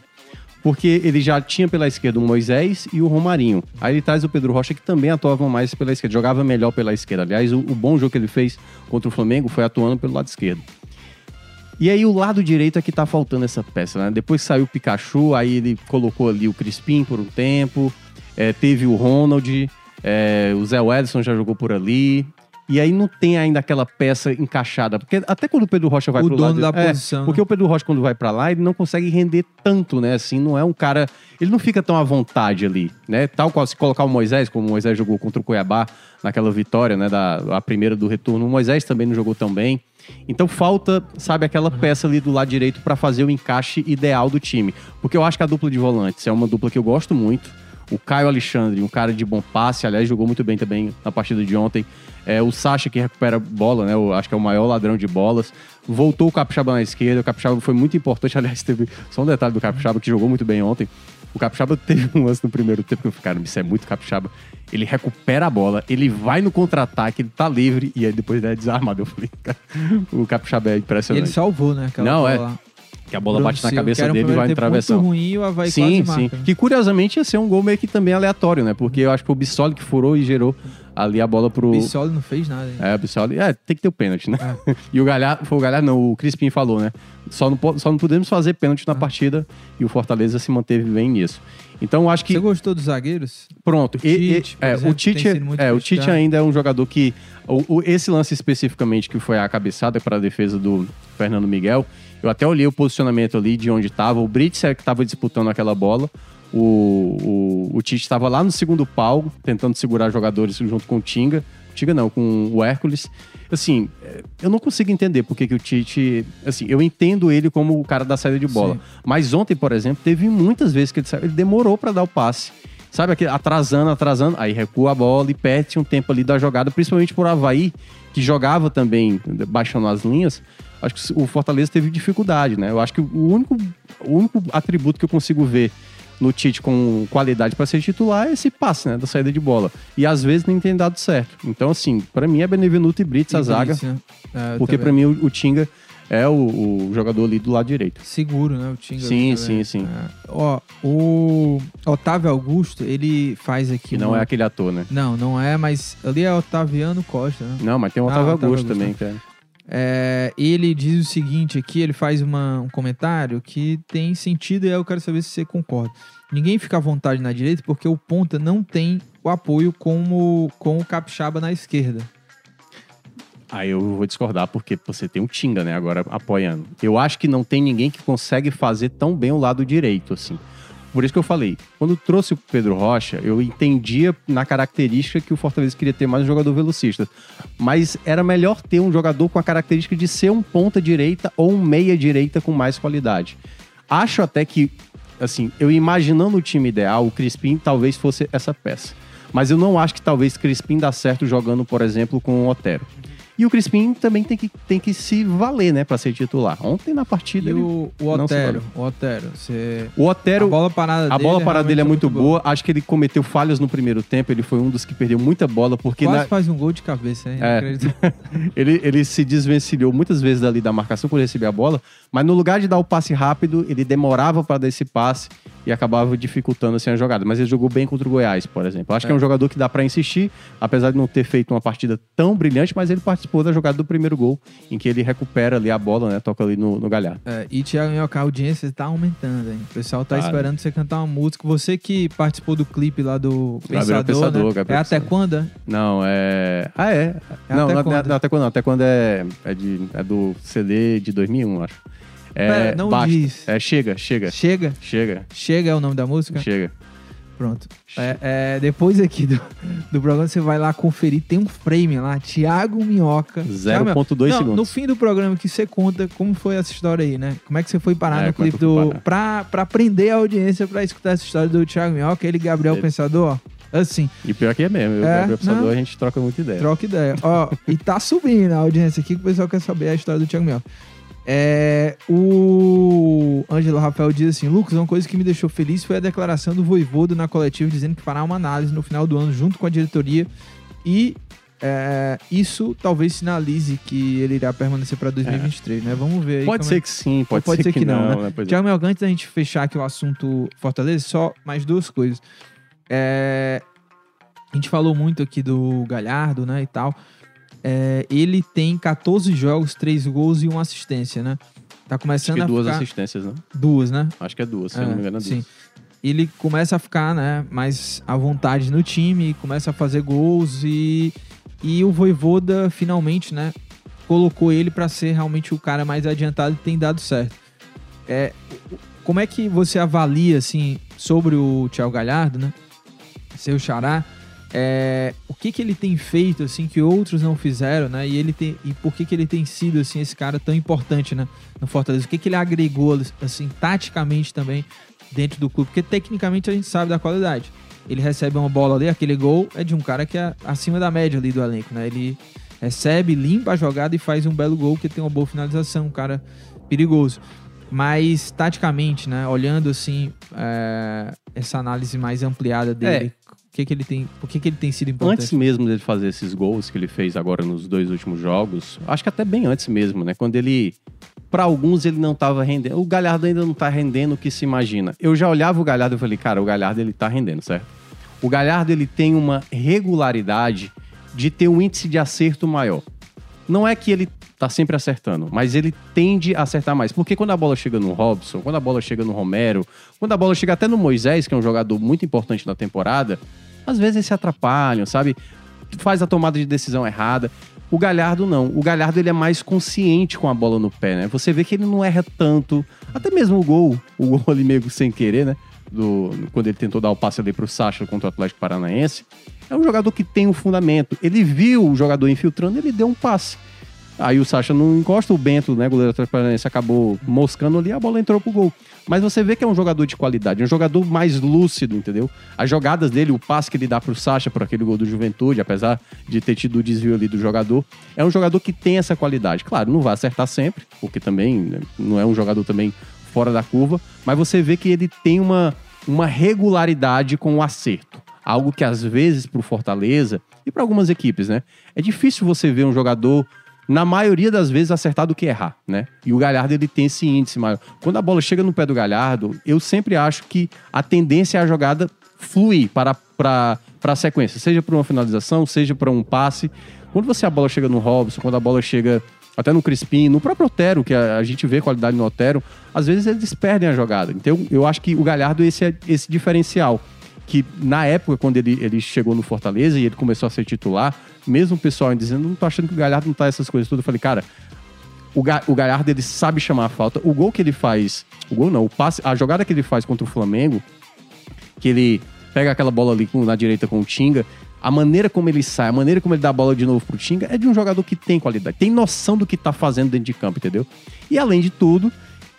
S2: Porque ele já tinha pela esquerda o Moisés e o Romarinho. Aí ele traz o Pedro Rocha, que também atuava mais pela esquerda, jogava melhor pela esquerda. Aliás, o, o bom jogo que ele fez contra o Flamengo foi atuando pelo lado esquerdo. E aí o lado direito é que tá faltando essa peça, né? Depois saiu o Pikachu, aí ele colocou ali o Crispim por um tempo, é, teve o Ronald, é, o Zé Edson já jogou por ali. E aí não tem ainda aquela peça encaixada. Porque até quando o Pedro Rocha vai
S1: o
S2: pro
S1: dono
S2: lado...
S1: da
S2: é,
S1: posição.
S2: porque o Pedro Rocha, quando vai pra lá, ele não consegue render tanto, né? Assim, não é um cara. Ele não fica tão à vontade ali, né? Tal qual se colocar o Moisés, como o Moisés jogou contra o Cuiabá naquela vitória, né? Da a primeira do retorno. O Moisés também não jogou tão bem. Então falta, sabe, aquela peça ali do lado direito pra fazer o encaixe ideal do time. Porque eu acho que a dupla de volantes é uma dupla que eu gosto muito. O Caio Alexandre, um cara de bom passe, aliás, jogou muito bem também na partida de ontem. É, o Sacha, que recupera bola, né? Eu acho que é o maior ladrão de bolas. Voltou o Capixaba na esquerda. O Capixaba foi muito importante. Aliás, teve só um detalhe do Capixaba, que jogou muito bem ontem. O Capixaba teve um lance no primeiro tempo que eu fiquei, cara, isso é muito Capixaba. Ele recupera a bola, ele vai no contra-ataque, ele tá livre e aí depois ele é desarmado. Eu falei, cara, o Capixaba é
S1: E
S2: impressionante.
S1: ele salvou, né?
S2: Não, é.
S1: lá.
S2: Que a bola
S1: Bruno
S2: bate na
S1: Silva,
S2: cabeça dele e vai em travessão.
S1: Muito ruim, o Havaí
S2: Sim, sim.
S1: marca, né?
S2: Que curiosamente ia ser um gol meio que também aleatório, né? Porque eu acho que o Bissoli que furou e gerou ali a bola pro.
S1: O Bissoli não fez nada. hein?
S2: É, o Bissoli. É, tem que ter o pênalti, né? E o Galhardo, foi o Galhardo, não, o Crispim falou, né? Só não, só não podemos fazer pênalti na partida e o Fortaleza se manteve bem nisso. Então eu acho que.
S1: Você gostou dos zagueiros?
S2: Pronto.
S1: O
S2: E- e-
S1: Tite,
S2: é,
S1: exemplo,
S2: o Tite, é, o Tite ainda é um jogador que. O, o- esse lance especificamente, que foi a cabeçada para a defesa do Fernando Miguel, eu até olhei o posicionamento ali de onde estava. O Brits é que estava disputando aquela bola. o, o, o Tite estava lá no segundo pau, tentando segurar jogadores junto com o Tinga. Tinga não, com o Hércules. Assim, eu não consigo entender porque que o Tite. Assim, eu entendo ele como o cara da saída de bola.
S1: Sim.
S2: Mas ontem, por exemplo, teve muitas vezes que ele, ele demorou para dar o passe. Sabe, aquele, atrasando, atrasando, aí recua a bola e perde um tempo ali da jogada, principalmente por Havaí, que jogava também baixando as linhas. Acho que o Fortaleza teve dificuldade, né? Eu acho que o único, o único atributo que eu consigo ver no Tite com qualidade para ser titular é esse passe, né? Da saída de bola. E às vezes nem tem dado certo. Então, assim, para mim é Benevenuto e Brits a zaga,
S1: né? É,
S2: porque para mim o, o Tinga é o, o jogador ali do lado direito.
S1: Seguro, né? O Tinga
S2: Sim, sim, sim.
S1: É. Ó, o Otávio Augusto, ele faz aqui.
S2: Que não
S1: uma-
S2: é aquele ator, né?
S1: Não, não é, mas ali é Otaviano Costa, né?
S2: Não, mas tem o
S1: Ah,
S2: Otávio
S1: Otávio
S2: Augusto
S1: Augusto,
S2: também, cara.
S1: É, ele diz o seguinte aqui, ele faz uma- um comentário que tem sentido e eu quero saber se você concorda. Ninguém fica à vontade na direita porque o ponta não tem o apoio como, com o capixaba na esquerda.
S2: Aí eu vou discordar porque você tem um Tinga, né, agora apoiando. Eu acho que não tem ninguém que consegue fazer tão bem o lado direito, assim. Por isso que eu falei, quando trouxe o Pedro Rocha, eu entendia na característica que o Fortaleza queria ter mais um jogador velocista. Mas era melhor ter um jogador com a característica de ser um ponta direita ou um meia direita com mais qualidade. Acho até que, assim, eu imaginando o time ideal, o Crispim talvez fosse essa peça. Mas eu não acho que talvez Crispim dá certo jogando, por exemplo, com o Otero. E o Crispim também tem que, tem que se valer, né, pra ser titular. Ontem na partida
S1: E
S2: ele...
S1: o, o Otero, o Otero, você...
S2: O Otero,
S1: a bola parada
S2: a
S1: dele
S2: bola parada dele é
S1: realmente
S2: muito boa. Acho que ele cometeu falhas no primeiro tempo. Ele foi um dos que perdeu muita bola, porque
S1: Quase
S2: na-
S1: faz um gol de cabeça, hein?
S2: É. ele, ele se desvencilhou muitas vezes dali da marcação quando recebia a bola, mas no lugar de dar o passe rápido, ele demorava para dar esse passe e acabava dificultando assim, a jogada. Mas ele jogou bem contra o Goiás, por exemplo. Acho que é um jogador que dá para insistir, apesar de não ter feito uma partida tão brilhante, mas ele participou da jogada do primeiro gol, em que ele recupera ali a bola, né? Toca ali no, no Galhardo.
S1: É, e Thiago Minhoca, a audiência tá aumentando, hein? O pessoal tá
S2: Tá, né?
S1: esperando você cantar uma música. Você que participou do clipe lá do Pensador,
S2: Pensador,
S1: né? É até quando? é?
S2: Não, é. Ah, é.
S1: É
S2: não,
S1: até
S2: não, é-
S1: quando?
S2: não, até quando não. Até quando é, é, de, é do CD de 2001, acho. É,
S1: Pera, não
S2: basta.
S1: diz.
S2: É, chega, chega,
S1: Chega?
S2: chega,
S1: Chega é o nome da música?
S2: chega.
S1: Pronto. É, é, depois aqui do, do programa, você vai lá conferir. Tem um frame lá, Thiago Minhoca. Thiago Minhoca.
S2: 0.2
S1: Não,
S2: segundos.
S1: No fim do programa que você conta como foi essa história aí, né? Como é que você foi parar
S2: É,
S1: no clipe do.
S2: parar?
S1: Pra, pra prender a audiência pra escutar essa história do Thiago Minhoca, ele, Gabriel Pensador, ó. Assim,
S2: E pior que é mesmo. Eu
S1: É,
S2: o Gabriel Pensador,
S1: não.
S2: a gente troca muita ideia.
S1: troca ideia. Ó, e tá subindo a audiência aqui que o pessoal quer saber a história do Thiago Minhoca. É, o Ângelo Rafael diz assim: Lucas, uma coisa que me deixou feliz foi a declaração do Voivodo na coletiva dizendo que fará uma análise no final do ano junto com a diretoria e é, isso talvez sinalize que ele irá permanecer para 2023, né? Vamos ver aí.
S2: Pode ser
S1: é-
S2: que sim, pode,
S1: pode
S2: ser, que, não,
S1: né?
S2: né? Pois é.
S1: Tiago Melga, antes da gente fechar aqui o assunto Fortaleza, só mais duas coisas. É, a gente falou muito aqui do Galhardo, né, e tal. É, ele tem 14 jogos, 3 gols e uma assistência, né? Tá
S2: Acho
S1: começando
S2: que
S1: a
S2: duas assistências, né?
S1: Duas, né?
S2: Acho que é duas, se
S1: É,
S2: eu não me engano, é duas.
S1: sim. Ele começa a ficar, né, mais à vontade no time, começa a fazer gols e, e o Voivoda finalmente, né, colocou ele para ser realmente o cara mais adiantado e tem dado certo. É, como é que você avalia, assim, sobre o Thiago Galhardo, né, seu xará, é, o que que ele tem feito, assim, que outros não fizeram, né, e, ele tem, e por que que ele tem sido, assim, esse cara tão importante, né, no Fortaleza? O que que ele agregou, assim, taticamente também dentro do clube? Porque tecnicamente a gente sabe da qualidade. Ele recebe uma bola ali, aquele gol é de um cara que é acima da média ali do elenco, né? Ele recebe, limpa a jogada e faz um belo gol que tem uma boa finalização, um cara perigoso. Mas taticamente, né? Olhando assim é, essa análise mais ampliada dele, o que que ele tem, por que que ele tem sido importante?
S2: Antes mesmo dele fazer esses gols que ele fez agora nos dois últimos jogos, acho que até bem antes mesmo, né? Quando ele. Pra alguns ele não tava rendendo. O Galhardo ainda não tá rendendo o que se imagina. Eu já olhava o Galhardo e falei, cara, o Galhardo ele tá rendendo, certo? O Galhardo ele tem uma regularidade de ter um índice de acerto maior. Não é que ele tá sempre acertando, mas ele tende a acertar mais. Porque quando a bola chega no Robson, quando a bola chega no Romero, quando a bola chega até no Moisés, que é um jogador muito importante na temporada, às vezes eles se atrapalham, sabe? Faz a tomada de decisão errada. O Galhardo não. O Galhardo ele é mais consciente com a bola no pé, né? Você vê que ele não erra tanto. Até mesmo o gol, o gol ali meio sem querer, né? do, quando ele tentou dar o passe ali pro Sacha contra o Atlético Paranaense, é um jogador que tem um fundamento. Ele viu o jogador infiltrando, ele deu um passe. Aí o Sacha não encosta, o Bento, né, goleiro do Atlético Paranaense, acabou moscando ali, a bola entrou pro gol. Mas você vê que é um jogador de qualidade, um jogador mais lúcido, entendeu? As jogadas dele, o passe que ele dá pro Sacha por aquele gol do Juventude, apesar de ter tido o desvio ali do jogador, é um jogador que tem essa qualidade. Claro, não vai acertar sempre, porque também né, não é um jogador também fora da curva, mas você vê que ele tem uma, uma regularidade com o acerto. Algo que às vezes pro Fortaleza e para algumas equipes, né? É difícil você ver um jogador na maioria das vezes, acertar do que errar, né? E o Galhardo, ele tem esse índice maior. Quando a bola chega no pé do Galhardo, eu sempre acho que a tendência é a jogada fluir para, para, para a sequência, seja para uma finalização, seja para um passe. Quando você a bola chega no Robson, quando a bola chega até no Crispim, no próprio Otero, que a, gente vê qualidade no Otero, às vezes eles perdem a jogada. Então eu acho que o Galhardo esse é esse diferencial que na época, quando ele, ele chegou no Fortaleza e ele começou a ser titular, mesmo o pessoal dizendo, não tô achando que o Galhardo não tá essas coisas tudo, eu falei, cara, o, Ga o Galhardo ele sabe chamar a falta. O gol que ele faz, o gol não, o passe, a jogada que ele faz contra o Flamengo, que ele pega aquela bola ali na direita com o Tinga, a maneira como ele sai, a maneira como ele dá a bola de novo pro Tinga é de um jogador que tem qualidade, tem noção do que tá fazendo dentro de campo, entendeu? E além de tudo,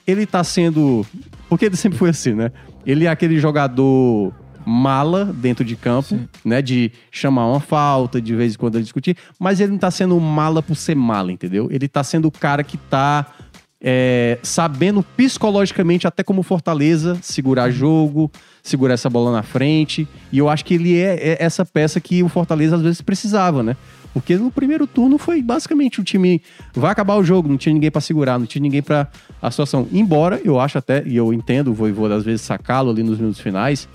S2: ele tá sendo. Porque ele sempre foi assim, né? Ele é aquele jogador mala dentro de campo, Sim. né? De chamar uma falta, de vez em quando ele discutir, mas ele não tá sendo mala por ser mala, entendeu? Ele tá sendo o cara que tá é, sabendo psicologicamente, até como Fortaleza, segurar jogo, segurar essa bola na frente. E eu acho que ele é, é essa peça que o Fortaleza às vezes precisava, né? Porque no primeiro turno foi basicamente o time vai acabar o jogo, não tinha ninguém para segurar, não tinha ninguém para a situação. Embora eu acho até, e eu entendo, vou, vou às vezes sacá-lo ali nos minutos finais,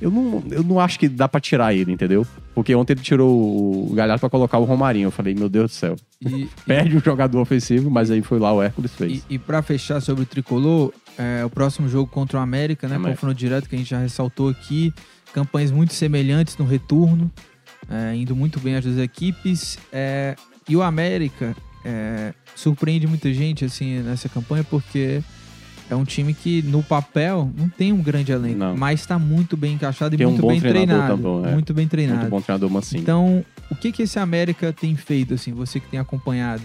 S2: eu não, eu não acho que dá pra tirar ele, entendeu? Porque ontem ele tirou o Galhardo pra colocar o Romarinho. Eu falei, meu Deus do céu. E, Perde e... um jogador ofensivo, mas aí foi lá o Hércules fez.
S1: E, e pra fechar sobre o Tricolor, é, o próximo jogo contra o América, né? América. Confronto direto que a gente já ressaltou aqui. Campanhas muito semelhantes no retorno. É, indo muito bem as duas equipes. É, e o América é, surpreende muita gente, assim, nessa campanha, porque é um time que, no papel, não tem um grande elenco, não. mas está muito bem encaixado e tem muito um bem treinado. Também, é. Muito bem treinado. Muito
S2: bom treinador, Mancinho.
S1: Então, o que que esse América tem feito, assim, você que tem acompanhado?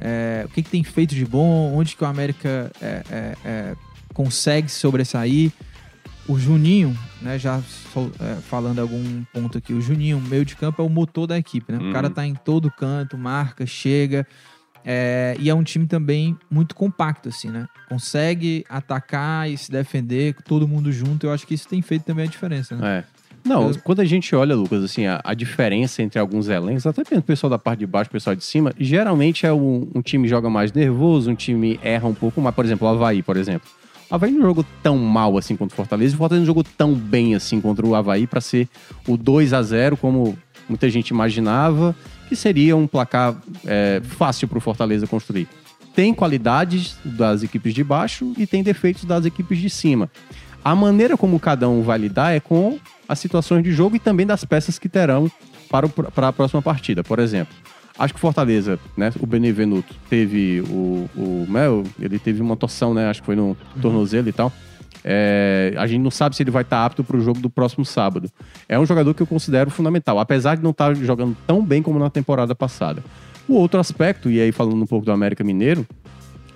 S1: É, o que que tem feito de bom? Onde que o América é, é, é consegue sobressair? O Juninho, né, já é, falando algum ponto aqui, o Juninho, meio de campo, é o motor da equipe, né? O cara uhum. tá em todo canto, marca, chega, é, e é um time também muito compacto, assim, né? Consegue atacar e se defender, todo mundo junto. Eu acho que isso tem feito também a diferença, né?
S2: É. Não, quando a gente olha, Lucas, assim, a, a, diferença entre alguns elencos, até mesmo o pessoal da parte de baixo, o pessoal de cima, geralmente é um, um time joga mais nervoso, um time erra um pouco mais. Por exemplo, o Havaí, por exemplo. O Havaí não jogou tão mal assim contra o Fortaleza, e o Fortaleza não jogou tão bem assim contra o Havaí para ser o 2 a 0 como muita gente imaginava que seria um placar é, fácil para o Fortaleza construir. Tem qualidades das equipes de baixo e tem defeitos das equipes de cima. A maneira como cada um vai lidar é com as situações de jogo e também das peças que terão para, o, para a próxima partida. Por exemplo, acho que o Fortaleza, né, o Benevenuto teve o, o Mel, ele teve uma torção, né, acho que foi no tornozelo e tal. É, a gente não sabe se ele vai estar apto para o jogo do próximo sábado. É um jogador que eu considero fundamental, apesar de não estar jogando tão bem como na temporada passada. O outro aspecto, e aí falando um pouco do América Mineiro,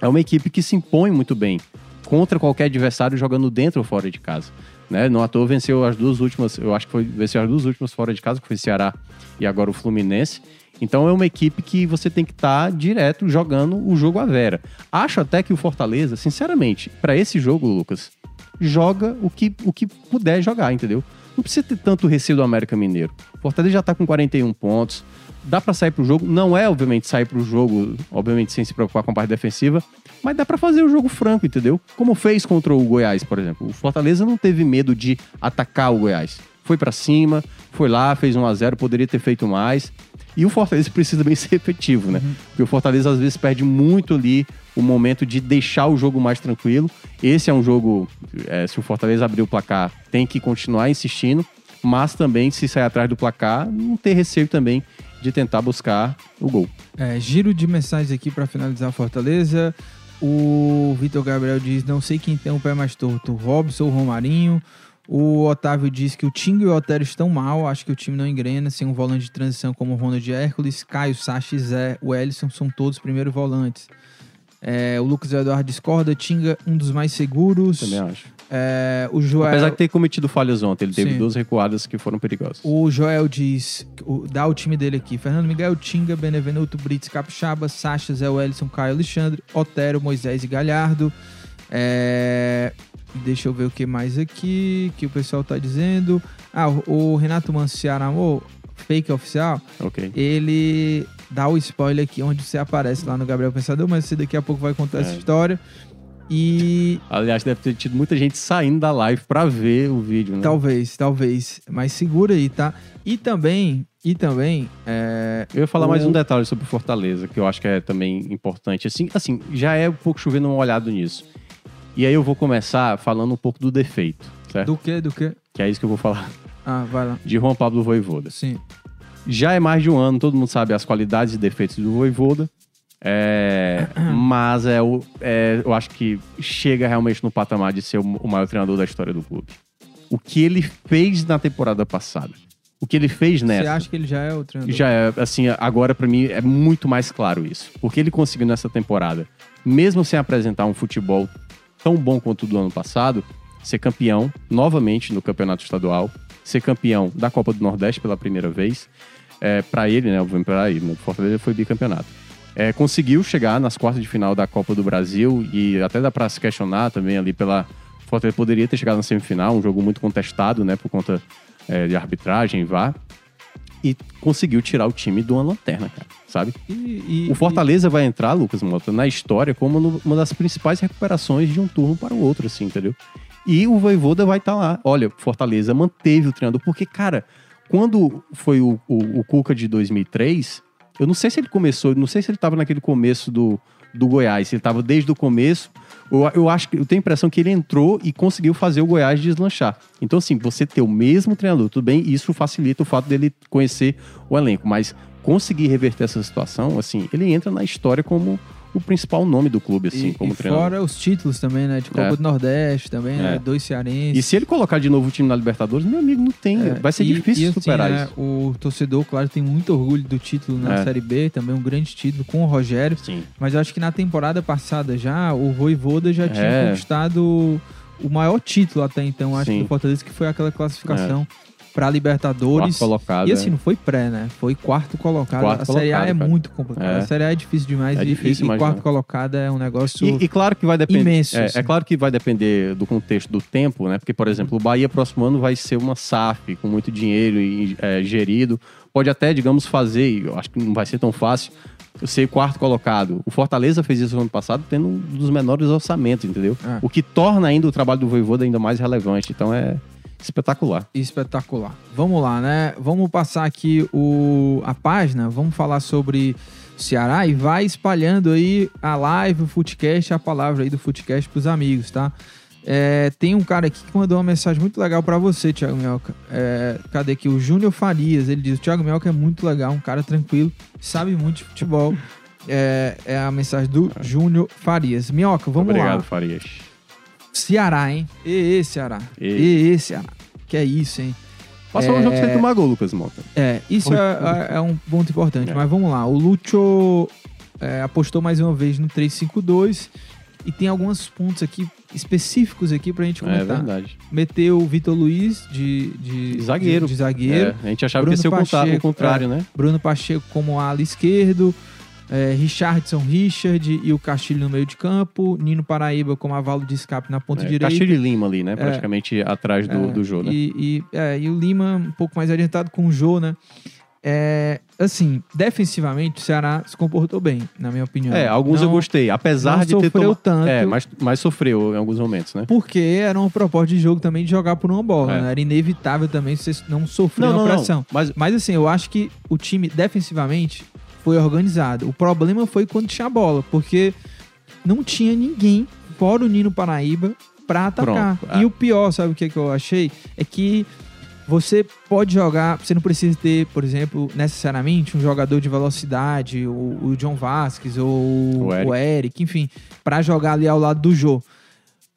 S2: é uma equipe que se impõe muito bem contra qualquer adversário jogando dentro ou fora de casa. Né? Não à toa venceu as duas últimas, eu acho que foi venceu as duas últimas fora de casa, que foi o Ceará e agora o Fluminense. Então é uma equipe que você tem que estar tá direto jogando o jogo à vera. Acho até que o Fortaleza, sinceramente, para esse jogo, Lucas, joga o que, o que puder jogar, entendeu? Não precisa ter tanto receio do América Mineiro. O Fortaleza já tá com 41 pontos. Dá para sair pro jogo. Não é, obviamente, sair pro jogo, obviamente, sem se preocupar com a parte defensiva. Mas dá para fazer o jogo franco, entendeu? Como fez contra o Goiás, por exemplo. O Fortaleza não teve medo de atacar o Goiás. Foi para cima, foi lá, fez 1 a 0 poderia ter feito mais. E o Fortaleza precisa também ser efetivo, né? Uhum. Porque o Fortaleza às vezes perde muito ali o momento de deixar o jogo mais tranquilo. Esse é um jogo, é, se o Fortaleza abrir o placar, tem que continuar insistindo, mas também, se sair atrás do placar, não ter receio também de tentar buscar o gol.
S1: É, giro de mensagens aqui para finalizar Fortaleza. O Vitor Gabriel diz: Não sei quem tem o pé mais torto, Robson ou Romarinho. O Otávio diz que o Tinga e o Otero estão mal, acho que o time não engrena, sem um volante de transição como o Ronald Hércules, Caio, Sacha e Zé, o Ellison são todos primeiros volantes. É, o Lucas Eduardo discorda, Tinga um dos mais seguros.
S2: Também acho.
S1: É, o Joel...
S2: Apesar de ter cometido falhas ontem, ele teve
S1: Sim.
S2: duas recuadas que foram perigosas.
S1: O Joel diz, o- dá o time dele aqui. Fernando Miguel, Tinga, Benevenuto, Brits, Capixaba, Sacha, Zé Wellison, Caio Alexandre, Otero, Moisés e Galhardo. É, Deixa eu ver o que mais aqui que o pessoal tá dizendo. Ah, o, Renato Manciar Amor, fake oficial,
S2: Ok.
S1: ele dá o spoiler aqui onde você aparece lá no Gabriel Pensador, mas você daqui a pouco vai contar essa
S2: É.
S1: história. E
S2: Aliás, deve ter tido muita gente saindo da live pra ver o vídeo, né?
S1: talvez, talvez, mas segura aí, tá? E também, e também, é,
S2: Eu ia falar
S1: O-
S2: mais um detalhe sobre Fortaleza, que eu acho que é também importante. Assim, assim, já é um pouco chovendo uma olhada nisso. E aí eu vou começar falando um pouco do defeito, certo?
S1: do que, do que?
S2: Que é isso que eu vou falar.
S1: Ah, vai lá.
S2: De Juan Pablo Voivoda.
S1: Sim.
S2: Já é mais de um ano, todo mundo sabe as qualidades e defeitos do Voivoda. É, mas é, o, é, eu acho que chega realmente no patamar de ser o, o maior treinador da história do clube. O que ele fez na temporada passada, o que ele fez nessa.
S1: Você acha que ele já é o treinador?
S2: Já é, assim, agora pra mim é muito mais claro isso. Porque ele conseguiu nessa temporada, mesmo sem apresentar um futebol tão bom quanto o do ano passado, ser campeão novamente no campeonato estadual, ser campeão da Copa do Nordeste pela primeira vez. É, para ele, né? Pra ele, né? Fortaleza foi bicampeonato. É, conseguiu chegar nas quartas de final da Copa do Brasil e até dá pra se questionar também ali pela. Fortaleza poderia ter chegado na semifinal, um jogo muito contestado, né? Por conta é, de arbitragem, vá e conseguiu tirar o time de uma lanterna, cara, sabe?
S1: E, e-
S2: O Fortaleza vai entrar, Lucas Mota, na história como no- uma das principais recuperações de um turno para o outro, assim, entendeu? E o Voivoda vai estar lá. Olha, Fortaleza manteve o treinador, porque, cara, quando foi o, o, o Cuca de 2003, eu não sei se ele começou, não sei se ele estava naquele começo do, do Goiás, se ele estava desde o começo. Eu, eu acho que eu tenho a impressão que ele entrou e conseguiu fazer o Goiás deslanchar. Então, assim, você ter o mesmo treinador, tudo bem, isso facilita o fato dele conhecer o elenco, mas conseguir reverter essa situação, assim, ele entra na história como o principal nome do clube, assim,
S1: e,
S2: como
S1: e
S2: treinador.
S1: fora os títulos também, né? De Copa
S2: É.
S1: do Nordeste também, né?
S2: É.
S1: Dois cearenses.
S2: E se ele colocar de novo o time na Libertadores, meu amigo, não tem.
S1: É,
S2: vai ser
S1: e-
S2: difícil
S1: assim,
S2: superar
S1: né,
S2: isso.
S1: O torcedor, claro, tem muito orgulho do título na
S2: É.
S1: Série B, também um grande título com o Rogério.
S2: Sim.
S1: Mas eu acho que na temporada passada já, o Voivoda já tinha
S2: É.
S1: conquistado o maior título até então, acho
S2: Sim.
S1: do Fortaleza, que foi aquela classificação pra Libertadores.
S2: Quarto colocado.
S1: E assim,
S2: é.
S1: não foi pré, né? Foi quarto colocado.
S2: Quarto
S1: a Série A é
S2: cara.
S1: muito complicada.
S2: É.
S1: A Série A é difícil demais.
S2: É
S1: e-
S2: difícil
S1: e, e quarto colocado é um negócio.
S2: E, e claro que vai depender.
S1: imenso,
S2: É,
S1: assim.
S2: é claro que vai depender do contexto do tempo, né? Porque, por exemplo, o Bahia próximo ano vai ser uma SAF com muito dinheiro e é, gerido. Pode até, digamos, fazer, e eu acho que não vai ser tão fácil, ser quarto colocado. O Fortaleza fez isso no ano passado, tendo um dos menores orçamentos, entendeu?
S1: É.
S2: O que torna ainda o trabalho do Voivoda ainda mais relevante. Então é espetacular.
S1: Espetacular. Vamos lá, né? Vamos passar aqui o, a página, vamos falar sobre Ceará e vai espalhando aí a live, o Footcast, a palavra aí do Footcast pros amigos, tá? É, tem um cara aqui que mandou uma mensagem muito legal pra você, Thiago Minhoca. É, cadê aqui? O Júnior Farias. Ele diz: o Thiago Minhoca é muito legal, um cara tranquilo, sabe muito de futebol. É, é a mensagem do Júnior Farias. Minhoca, vamos
S2: Obrigado,
S1: lá.
S2: Farias.
S1: Ceará, hein? E, Ceará.
S2: E.
S1: Ceará. Que é isso, hein?
S2: Passou um jogo sem tomar gol, Lucas Mota.
S1: É, isso é, é- é um ponto importante.
S2: É.
S1: Mas vamos lá. O Lúcio é, apostou mais uma vez no 3-5-2 e tem alguns pontos aqui específicos aqui pra gente
S2: É
S1: comentar.
S2: verdade.
S1: Meteu o Vitor Luiz de, de
S2: Zagueiro.
S1: De, de zagueiro.
S2: É, a gente achava
S1: Bruno
S2: que ia ser o, conta- o
S1: Pacheco,
S2: contrário, né?
S1: Bruno Pacheco como ala esquerdo. É, Richardson Richard e o Castilho no meio de campo. Nino Paraíba como avalo de escape na ponta
S2: É,
S1: direita.
S2: Castilho e Lima ali, né? Praticamente atrás do,
S1: É,
S2: do jogo, né?
S1: E, e, é, e o Lima um pouco mais adiantado com o Jô, né? É, assim, defensivamente o Ceará se comportou bem, na minha opinião.
S2: É, alguns
S1: Não-
S2: eu gostei, apesar de ter tomado.
S1: tanto.
S2: É, mas, mas sofreu em alguns momentos, né?
S1: Porque era uma proposta de jogo também de jogar por uma bola,
S2: É.
S1: né? Era inevitável também você não sofrer
S2: Não,
S1: uma
S2: não,
S1: pressão.
S2: Mas
S1: Mas assim, eu acho que o time defensivamente foi organizado. O problema foi quando tinha a bola, porque não tinha ninguém, fora o Nino Paraíba, pra atacar.
S2: Pronto,
S1: E
S2: é.
S1: o pior, sabe o que, que eu achei? É que você pode jogar, você não precisa ter, por exemplo, necessariamente um jogador de velocidade, o, o John Vasquez ou
S2: O Eric.
S1: o Eric, enfim, pra jogar ali ao lado do Jô.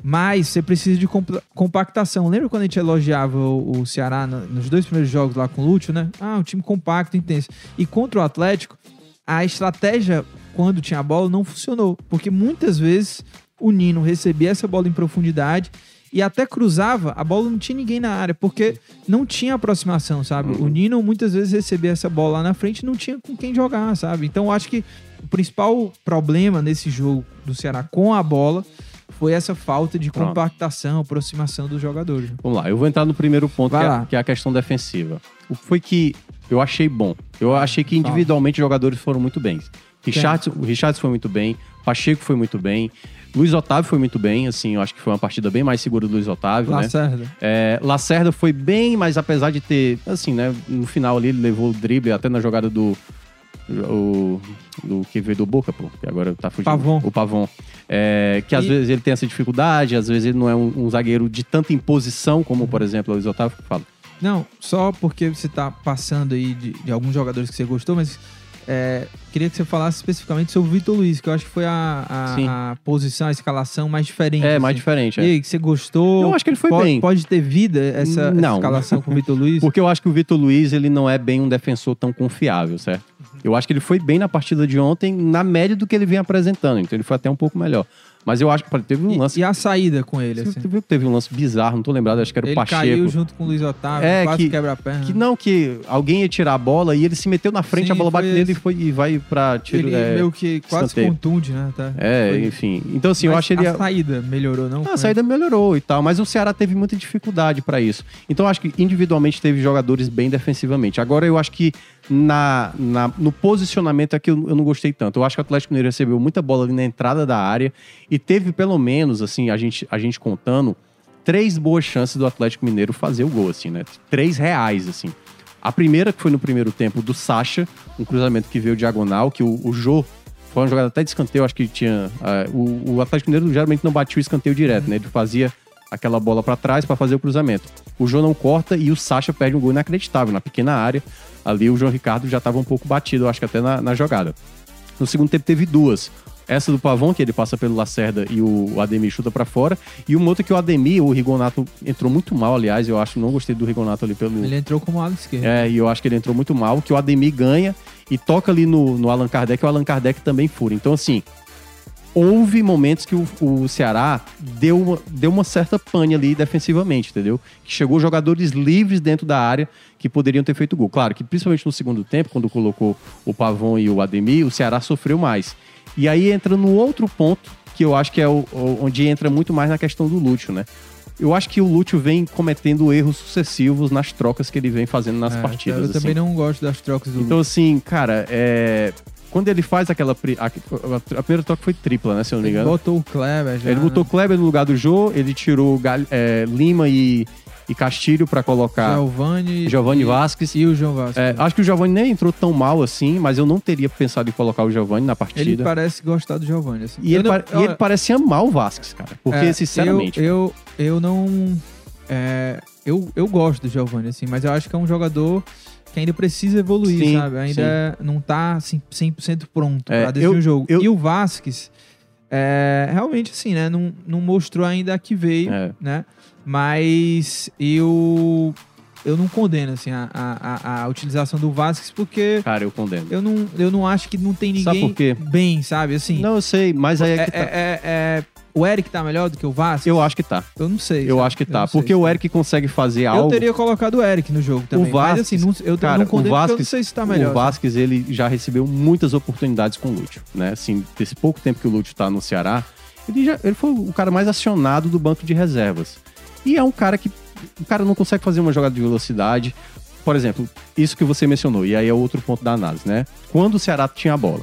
S1: Mas você precisa de compa- compactação. Lembra quando a gente elogiava o, Ceará no- nos dois primeiros jogos lá com o Lúcio, né? Ah, um time compacto, intenso. E contra o Atlético, a estratégia, quando tinha a bola, não funcionou. Porque muitas vezes o Nino recebia essa bola em profundidade e até cruzava, a bola não tinha ninguém na área, porque não tinha aproximação, sabe? O Nino muitas vezes recebia essa bola lá na frente e não tinha com quem jogar, sabe? Então eu acho que o principal problema nesse jogo do Ceará com a bola foi essa falta de
S2: Pronto.
S1: compactação, aproximação dos jogadores.
S2: Vamos lá, eu vou entrar no primeiro ponto, que é, que é a questão defensiva. O que foi que eu achei bom? Eu achei que individualmente os jogadores foram muito bem. Richardson, o Richardson foi muito bem, Pacheco foi muito bem, Luiz Otávio foi muito bem, assim, eu acho que foi uma partida bem mais segura do Luiz Otávio, né?
S1: Lacerda.
S2: É, Lacerda foi bem, mas apesar de ter, assim, né, no final ali ele levou o drible até na jogada do o, do que veio do Boca, pô, que agora tá fugindo.
S1: Pavon.
S2: O Pavon. É, que às
S1: E-
S2: vezes ele tem essa dificuldade, às vezes ele não é um, um zagueiro de tanta imposição como, por exemplo, o Luiz Otávio que fala.
S1: Não, só porque você tá passando aí de, de alguns jogadores que você gostou, mas é, queria que você falasse especificamente sobre o Vitor Luiz, que eu acho que foi a, a- a posição, a escalação mais diferente.
S2: É, mais
S1: assim.
S2: diferente,
S1: E
S2: é.
S1: aí, que você gostou?
S2: Eu acho que ele foi
S1: pode,
S2: bem.
S1: Pode ter vida essa, essa escalação com o Vitor Luiz?
S2: Porque eu acho que o Vitor Luiz, ele não é bem um defensor tão confiável, certo? Eu acho que ele foi bem na partida de ontem, na média do que ele vem apresentando, então ele foi até um pouco melhor. Mas eu acho que teve um
S1: E,
S2: lance
S1: e a saída com ele, assim?
S2: que teve um lance bizarro, não tô lembrado, acho que era o
S1: Ele
S2: Pacheco.
S1: caiu junto com o Luiz Otávio,
S2: É,
S1: quase
S2: que-
S1: quebra a perna.
S2: Que não, que alguém ia tirar a bola e ele se meteu na frente,
S1: Sim,
S2: a bola bate nele e, foi, e vai pra tiro.
S1: ele
S2: é,
S1: meio que quase
S2: escanteio.
S1: contunde, né? Tá?
S2: é,
S1: Foi-
S2: enfim. Então, assim, eu
S1: Mas
S2: acho ele.
S1: A saída melhorou, não?
S2: Ah, a saída melhorou e tal, mas o Ceará teve muita dificuldade pra isso. Então, eu acho que individualmente teve jogadores bem defensivamente. Agora, eu acho que na, na- no posicionamento aqui eu, eu não gostei tanto. Eu acho que o Atlético Mineiro recebeu muita bola ali na entrada da área e teve pelo menos, assim, a gente, a gente contando, três boas chances do Atlético Mineiro fazer o gol, assim, né? Três reais, assim. A primeira, que foi no primeiro tempo, do Sacha, um cruzamento que veio diagonal, que o, o Jô foi uma jogada até de escanteio, acho que tinha. ah, o, o Atlético Mineiro geralmente não batia o escanteio direto, né? Ele fazia aquela bola pra trás pra fazer o cruzamento. O Jô não corta e o Sacha perde um gol inacreditável na pequena área. Ali o João Ricardo já tava um pouco batido, eu acho que até na, na jogada. No segundo tempo teve duas. Essa do Pavão, que ele passa pelo Lacerda e o Ademir chuta pra fora. E uma outra que o Ademir, o Rigonato, entrou muito mal, aliás. Eu acho, não gostei do Rigonato ali pelo.
S1: Ele entrou como ala esquerda.
S2: É, e eu acho que ele entrou muito mal, que o Ademir ganha e toca ali no, no Allan Kardec, e o Allan Kardec também fura. Então, assim, houve momentos que o, o Ceará deu uma, deu uma certa pane ali defensivamente, entendeu? Que chegou jogadores livres dentro da área que poderiam ter feito gol. Claro que principalmente no segundo tempo, quando colocou o Pavon e o Ademir, o Ceará sofreu mais. E aí entra no outro ponto, que eu acho que é o, onde entra muito mais na questão do Lúcio, né? Eu acho que o Lúcio vem cometendo erros sucessivos nas trocas que ele vem fazendo nas
S1: É,
S2: partidas.
S1: Eu
S2: assim.
S1: também não gosto das trocas do
S2: Então, assim, cara, é... quando ele faz aquela. pri- A, a primeira troca foi tripla, né? Se eu não me
S1: Ele
S2: engano.
S1: botou o Kleber já.
S2: Ele botou o Kleber no lugar do Jô, ele tirou Gal- é, Lima e, e Castilho pra colocar
S1: Giovanni.
S2: Giovanni Vasquez.
S1: E o João Vasquez.
S2: É, acho que o Giovanni nem entrou tão mal assim, mas eu não teria pensado em colocar o Giovanni na
S1: ele
S2: partida.
S1: parece gostar do Giovanni. Assim.
S2: E,
S1: Eu
S2: ele,
S1: não-
S2: pare- e ele parece amar o Vasquez, cara. Porque,
S1: É,
S2: sinceramente.
S1: Eu, eu, eu não. é, eu, eu gosto do Giovanni, assim, mas eu acho que é um jogador que ainda precisa evoluir,
S2: Sim,
S1: sabe? Ainda não tá assim, 100% pronto
S2: É,
S1: pra decidir o jogo.
S2: eu-
S1: E o Vasquez, é, realmente, assim, né? Não, não mostrou ainda a que veio,
S2: É.
S1: né? Mas eu. Eu não condeno, assim, a, a, a- utilização do Vasquez, porque
S2: Cara, eu condeno.
S1: eu não, eu não acho que não tem
S2: Sabe
S1: ninguém
S2: por quê?
S1: bem, sabe? Assim,
S2: Não, eu sei, mas aí é
S1: é,
S2: que tá.
S1: é- é- é- o Eric tá melhor do que o Vasquez?
S2: Eu acho que tá.
S1: Eu não sei.
S2: Eu
S1: sabe?
S2: acho que
S1: Eu
S2: tá.
S1: não sei,
S2: Porque o
S1: sabe?
S2: Eric consegue fazer
S1: Eu
S2: algo.
S1: teria colocado o Eric no jogo também.
S2: Vasquez-
S1: mas assim, não, eu
S2: Cara,
S1: não
S2: o
S1: condeno porque eu não
S2: Vasquez-
S1: sei se tá melhor.
S2: O Vasquez, ele já recebeu muitas oportunidades com o Lúcio, né? Assim, desse pouco tempo que o Lúcio tá no Ceará, ele, já, ele foi o cara mais acionado do banco de reservas. E é um cara que o cara não consegue fazer uma jogada de velocidade. Por exemplo, isso que você mencionou, e aí é outro ponto da análise, né? Quando o Ceará tinha a bola.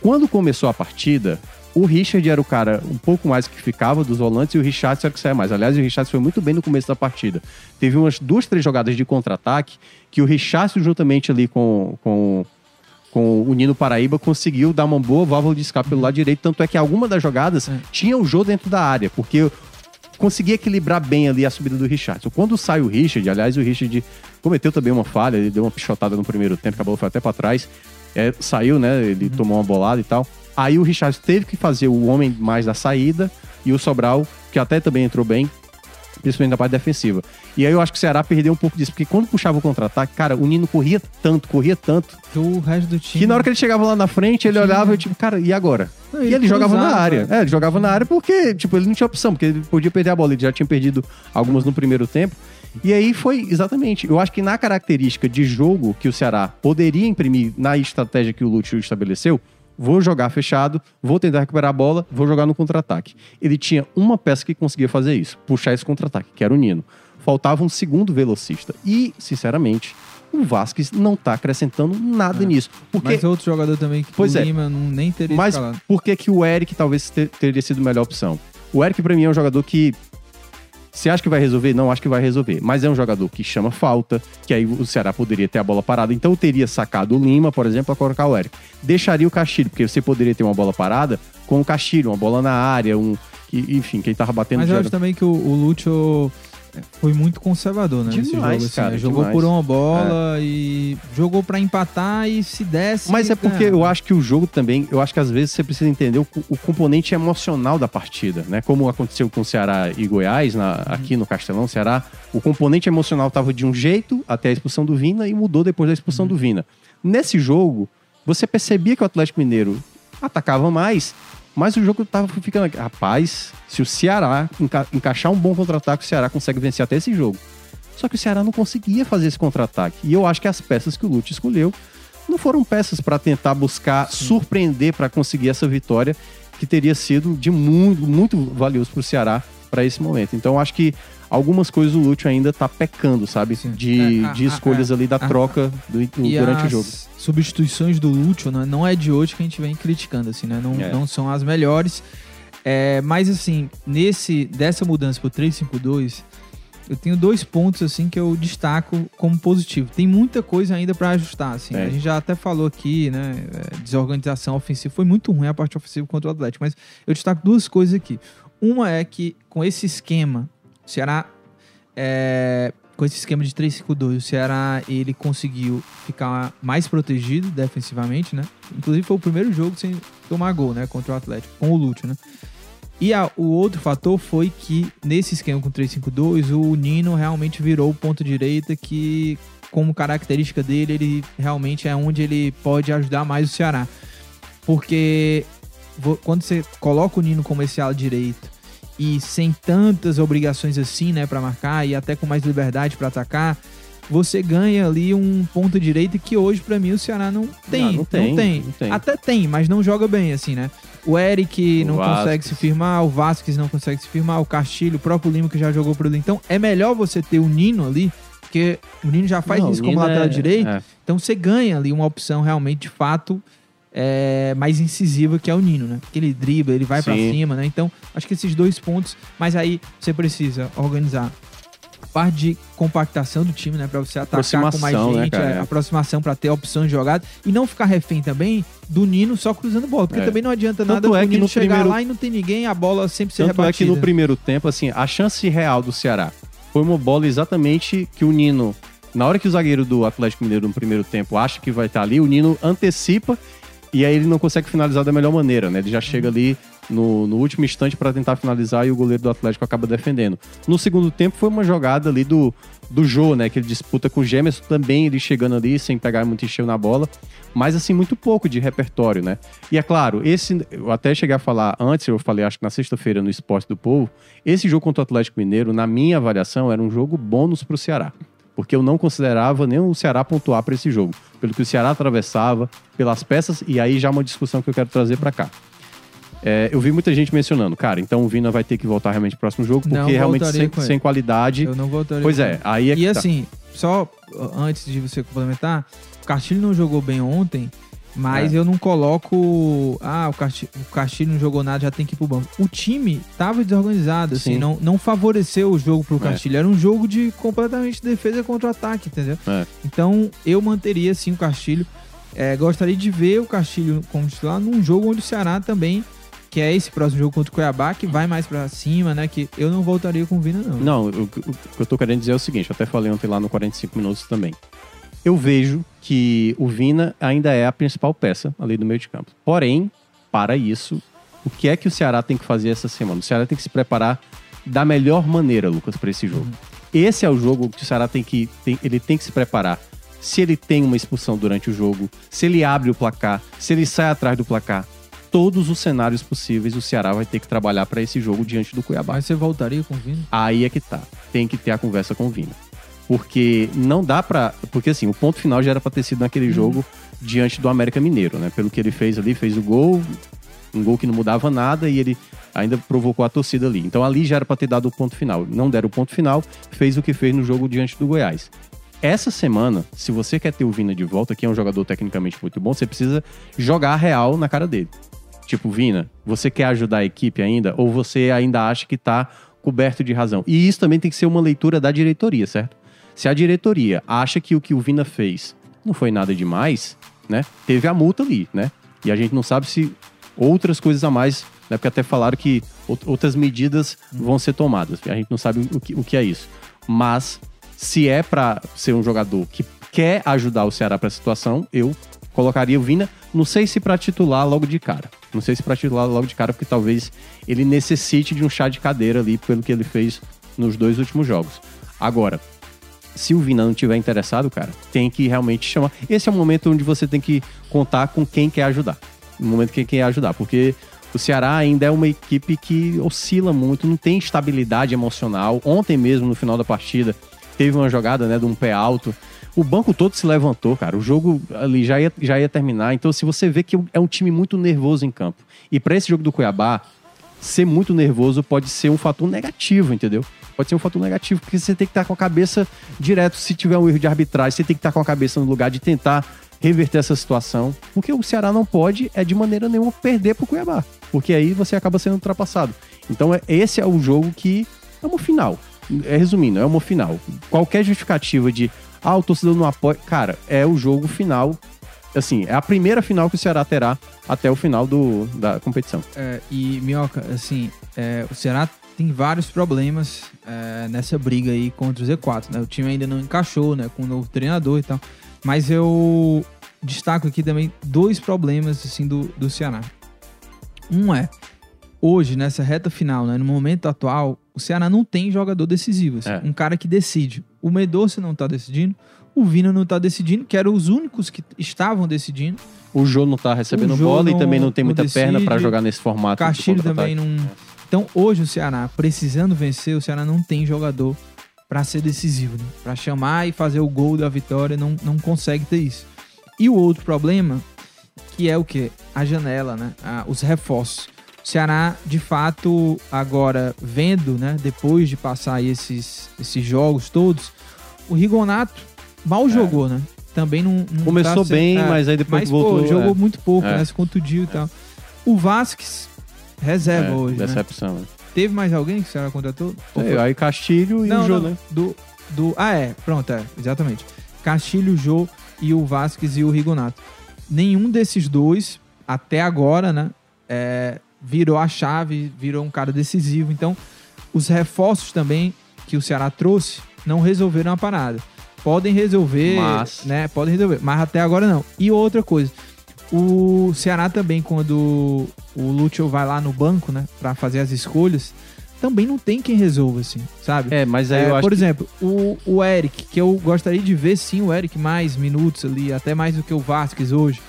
S2: Quando começou a partida, o Richard era o cara um pouco mais que ficava dos volantes e o Richardson era o que saia mais. Aliás, o Richardson foi muito bem no começo da partida. Teve umas duas, três jogadas de contra-ataque que o Richardson, juntamente ali com, com, com o Nino Paraíba, conseguiu dar uma boa válvula de escape pelo lado direito. Tanto é que alguma das jogadas
S1: É.
S2: tinha o jogo dentro da área, porque conseguia equilibrar bem ali a subida do Richardson. Quando sai o Richard, aliás, o Richard cometeu também uma falha, ele deu uma pichotada no primeiro tempo, que a bola foi até pra trás. É, saiu, né? Ele tomou uma bolada e tal. Aí o Richardson teve que fazer o homem mais da saída e o Sobral que até também entrou bem, principalmente na parte defensiva. E aí eu acho que o Ceará perdeu um pouco disso, porque quando puxava o contra-ataque, cara, o Nino corria tanto, corria tanto,
S1: O resto do time.
S2: que na hora que ele chegava lá na frente, ele olhava e tipo, cara, e agora?
S1: Não,
S2: E ele jogava na área. É, ele jogava na área porque, tipo, ele não tinha opção, porque ele podia perder a bola. Ele já tinha perdido algumas no primeiro tempo. E aí foi exatamente. Eu acho que na característica de jogo que o Ceará poderia imprimir na estratégia que o Lúcio estabeleceu, vou jogar fechado, vou tentar recuperar a bola, vou jogar no contra-ataque. Ele tinha uma peça que conseguia fazer isso, puxar esse contra-ataque, que era o Nino. Faltava um segundo velocista. E, sinceramente, o Vasquez não tá acrescentando nada nisso. Porque
S1: Mas outro jogador também que
S2: Pois
S1: o
S2: é.
S1: Lima não, nem teria
S2: mas
S1: escalado.
S2: por que, que o Eric talvez te- teria sido a melhor opção? O Eric, pra mim, é um jogador que. Você acha que vai resolver? Não acho que vai resolver. Mas é um jogador que chama falta, que aí o Ceará poderia ter a bola parada. Então eu teria sacado o Lima, por exemplo, para colocar o Eric. Deixaria o Castilho, porque você poderia ter uma bola parada com o Castilho, uma bola na área, um. Enfim, quem tava batendo
S1: Mas eu acho também que o, o Lúcio foi muito conservador, né?
S2: Demais,
S1: jogo. Assim,
S2: cara,
S1: né? Jogou
S2: demais.
S1: por uma bola e jogou pra empatar e se desse.
S2: Mas é porque
S1: ganhava.
S2: eu acho que o jogo também, eu acho que às vezes você precisa entender o, o componente emocional da partida, né? Como aconteceu com o Ceará e Goiás, na- aqui no Castelão, Ceará, o componente emocional estava de um jeito até a expulsão do Vina e mudou depois da expulsão do Vina. Nesse jogo, você percebia que o Atlético Mineiro atacava mais, mas o jogo tava ficando. aqui. Rapaz, se o Ceará enca- encaixar um bom contra-ataque, o Ceará consegue vencer até esse jogo. Só que o Ceará não conseguia fazer esse contra-ataque. E eu acho que as peças que o Lute escolheu não foram peças para tentar buscar surpreender para conseguir essa vitória que teria sido de muito, muito valioso para o Ceará para esse momento. Então eu acho que algumas coisas o Lúcio ainda tá pecando, sabe?
S1: Sim.
S2: De,
S1: É, a-
S2: de escolhas
S1: a-
S2: ali da
S1: a-
S2: troca do- do-
S1: E
S2: durante
S1: as
S2: o jogo.
S1: substituições do Lúcio né, não é de hoje que a gente vem criticando, assim, né? Não,
S2: É.
S1: não são as melhores. É, mas, assim, nesse, dessa mudança pro 3-5-2, eu tenho dois pontos, assim, que eu destaco como positivo. Tem muita coisa ainda pra ajustar, assim.
S2: É.
S1: A gente já até falou aqui, né? é, Desorganização ofensiva. Foi muito ruim a parte ofensiva contra o Atlético, mas eu destaco duas coisas aqui. Uma é que, com esse esquema, o Ceará é, com esse esquema de 3-5-2, o Ceará ele conseguiu ficar mais protegido defensivamente, né? Inclusive foi o primeiro jogo sem tomar gol, né? Contra o Atlético, com o Lúcio, né? E a- o outro fator foi que nesse esquema com 3-5-2, o Nino realmente virou o ponto direita que, como característica dele, ele realmente é onde ele pode ajudar mais o Ceará. Porque quando você coloca o Nino como esse ala direito e sem tantas obrigações assim, né, para marcar e até com mais liberdade para atacar, você ganha ali um ponto direito que hoje pra mim o Ceará não tem,
S2: Ah, não tem, não tem.
S1: Até tem, mas não joga bem assim, né? O Eric
S2: O
S1: não
S2: Vasquez.
S1: consegue se firmar, o Vasquez não consegue se firmar, o Castilho, o próprio Lima que já jogou por ali. Então é melhor você ter o Nino ali, porque o Nino já faz
S2: Não,
S1: isso como lateral
S2: é-
S1: direito.
S2: é.
S1: Então você ganha ali uma opção realmente de fato é, mais incisiva que é o Nino, né? Porque ele dribla, ele vai pra
S2: Sim.
S1: cima, né? Então acho que esses dois pontos, mas aí você precisa organizar parte de compactação do time, né? Pra você atacar com mais
S2: né,
S1: gente,
S2: cara?
S1: é, aproximação pra ter opção de jogada e não ficar refém também do Nino só cruzando bola, porque
S2: É.
S1: também não adianta
S2: Tanto
S1: nada
S2: é
S1: o Nino
S2: no
S1: chegar
S2: primeiro-
S1: lá e não tem ninguém, a bola sempre ser
S2: Tanto é que no primeiro tempo, assim, a chance real do Ceará foi uma bola exatamente que o Nino, na hora que o zagueiro do Atlético Mineiro no primeiro tempo acha que vai estar ali, o Nino antecipa e aí ele não consegue finalizar da melhor maneira, né? Ele já chega ali no, no último instante para tentar finalizar e o goleiro do Atlético acaba defendendo. No segundo tempo foi uma jogada ali do, do Jô, né? Que ele disputa com o Gemerson também, ele chegando ali sem pegar muito encheu na bola, mas assim, muito pouco de repertório, né? E é claro, esse, eu até cheguei a falar antes, eu falei acho que na sexta-feira no Esporte do Povo, esse jogo contra o Atlético Mineiro, na minha avaliação, era um jogo bônus para o Ceará. Porque eu não considerava nem o Ceará pontuar para esse jogo. Pelo que o Ceará atravessava, pelas peças, e aí já é uma discussão que eu quero trazer para cá. É, eu vi muita gente mencionando, cara, então o Vina vai ter que voltar realmente pro próximo jogo, porque
S1: Não
S2: realmente sem, sem qualidade.
S1: Eu não voltaria
S2: Pois é, aí é
S1: E
S2: tá.
S1: assim, só uh, antes de você complementar, o Castilho não jogou bem ontem, mas
S2: É.
S1: eu não coloco. Ah, o Castilho, o Castilho não jogou nada, já tem que ir pro banco. O time tava desorganizado, assim,
S2: Sim.
S1: não, não favoreceu o jogo pro
S2: É.
S1: Castilho. Era um jogo de completamente defesa contra ataque, entendeu?
S2: É.
S1: Então eu manteria sim o Castilho. É, gostaria de ver o Castilho como titular num jogo onde o Ceará também. Que é esse próximo jogo contra o Cuiabá, que vai mais pra cima, né? Que eu não voltaria com o Vina, não.
S2: Não, o, o- o que eu tô querendo dizer é o seguinte, eu até falei ontem lá no 45 minutos também. Eu vejo que o Vina ainda é a principal peça ali do meio de campo. Porém, para isso, o que é que o Ceará tem que fazer essa semana? O Ceará tem que se preparar da melhor maneira, Lucas, para esse jogo. Esse é o jogo que o Ceará tem que tem- ele tem que se preparar. Se ele tem uma expulsão durante o jogo, se ele abre o placar, se ele sai atrás do placar, todos os cenários possíveis o Ceará vai ter que trabalhar para esse jogo diante do Cuiabá.
S1: Mas você voltaria com o Vina?
S2: Aí é que tá. Tem que ter a conversa com o Vina. Porque não dá pra. Porque assim, o ponto final já era pra ter sido naquele jogo diante do América Mineiro, né? Pelo que ele fez ali, fez o gol, um gol que não mudava nada e ele ainda provocou a torcida ali. Então ali já era pra ter dado o ponto final. Não deram o ponto final, fez o que fez no jogo diante do Goiás. Essa semana, se você quer ter o Vina de volta, que é um jogador tecnicamente muito bom, você precisa jogar real na cara dele. Tipo, Vina, você quer ajudar a equipe ainda? Ou você ainda acha que tá coberto de razão? E isso também tem que ser uma leitura da diretoria, certo? Se a diretoria acha que o que o Vina fez não foi nada demais, né? Teve a multa ali, né? E a gente não sabe se outras coisas a mais, né? Porque até falaram que out- outras medidas vão ser tomadas. A gente não sabe o que, o que é isso. Mas se é pra ser um jogador que quer ajudar o Ceará pra essa situação, eu colocaria o Vina, não sei se pra titular logo de cara. Não sei se pra titular logo de cara, porque talvez ele necessite de um chá de cadeira ali pelo que ele fez nos dois últimos jogos. Agora, se o Vina não tiver interessado, cara, tem que realmente chamar. Esse é o momento onde você tem que contar com quem quer ajudar. No momento que quem quer ajudar, porque o Ceará ainda é uma equipe que oscila muito, não tem estabilidade emocional. Ontem mesmo, no final da partida, teve uma jogada, né, de um pé alto. O banco todo se levantou, cara. O jogo ali já ia, já ia terminar. Então, se você vê que é um time muito nervoso em campo. E para esse jogo do Cuiabá, ser muito nervoso pode ser um fator negativo, entendeu? Pode ser um fator negativo, porque você tem que estar com a cabeça direto. Se tiver um erro de arbitragem, você tem que estar com a cabeça no lugar de tentar reverter essa situação. Porque o Ceará não pode, é de maneira nenhuma, perder pro Cuiabá. Porque aí você acaba sendo ultrapassado. Então, é- esse é o jogo que é uma final. É, resumindo, é uma final. Qualquer justificativa de, ah, o torcedor não apoia. Cara, é o jogo final. Assim, é a primeira final que o Ceará terá até o final do, da competição.
S1: É, e, Minhoca, assim, é, o Ceará tem vários problemas é, nessa briga aí contra o Z4, né? O time ainda não encaixou, né? Com o novo treinador e tal. Mas eu destaco aqui também dois problemas, assim, do, do Ceará. Um é, hoje, nessa reta final, né? No momento atual, o Ceará não tem jogador decisivo, assim,
S2: É.
S1: um cara que decide. O Medorça não tá decidindo, o Vina não tá decidindo, que eram os únicos que estavam decidindo.
S2: O Jô não tá recebendo bola e
S1: não-
S2: também não tem muita perna
S1: decide.
S2: pra jogar nesse formato.
S1: Castilho também não. Então, hoje o Ceará, precisando vencer, o Ceará não tem jogador pra ser decisivo, né? Pra chamar e fazer o gol da vitória, não, não consegue ter isso. E o outro problema, que é o quê? A janela, né? Ah, os reforços. O Ceará, de fato, agora vendo, né? Depois de passar aí esses, esses jogos todos, o Rigonato mal jogou, né? Também não. não
S2: É. Começou
S1: tá
S2: bem,
S1: é,
S2: mas aí depois
S1: mas,
S2: voltou.
S1: pô, jogou
S2: é.
S1: muito pouco,
S2: É.
S1: né? Se contundiu e tal. O Vasquez, reserva
S2: É,
S1: hoje, né?
S2: decepção. né?
S1: Teve mais alguém que o Ceará contratou?
S2: É, aí Castilho e
S1: não,
S2: o Jô,
S1: não,
S2: né?
S1: Do, do, ah, é. Pronto, é. Exatamente. Castilho, Jô e o Vasquez e o Rigonato. Nenhum desses dois, até agora, né? é, virou a chave, virou um cara decisivo. Então, os reforços também que o Ceará trouxe não resolveram a parada. Podem resolver,
S2: Mas-
S1: né? Podem resolver, mas até agora não. E outra coisa, o Ceará também, quando o Lúcio vai lá no banco, né, Pra fazer as escolhas, também não tem quem resolva, assim, sabe?
S2: É, mas aí
S1: É,
S2: eu acho
S1: por
S2: que-
S1: exemplo, o, o Eric, que eu gostaria de ver sim o Eric mais minutos ali, até mais do que o Vasquez hoje.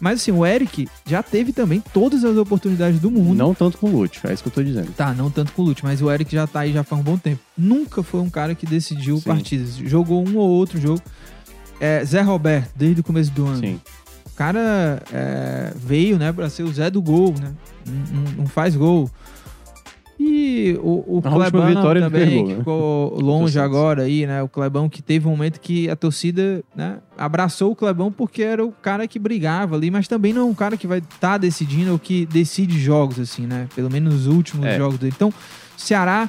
S1: Mas assim, o Eric já teve também todas as oportunidades do mundo.
S2: Não tanto com o Lúcio, é isso que eu tô dizendo.
S1: Tá, não tanto com o Lute, mas o Eric já tá aí já faz um bom tempo. Nunca foi um cara que decidiu
S2: Sim.
S1: partidas. Jogou um ou outro jogo. É, Zé Roberto, desde o começo do ano.
S2: Sim.
S1: O cara é, veio, né, pra ser o Zé do gol, né? Não- não faz gol. E o, o Clebão também,
S2: pegou,
S1: que
S2: né?
S1: ficou
S2: Do
S1: longe agora aí, né? O Clebão que teve um momento que a torcida, né, abraçou o Clebão porque era o cara que brigava ali, mas também não é um cara que vai estar decidindo ou que decide jogos, assim, né? Pelo menos os últimos
S2: É.
S1: jogos dele. Então, o Ceará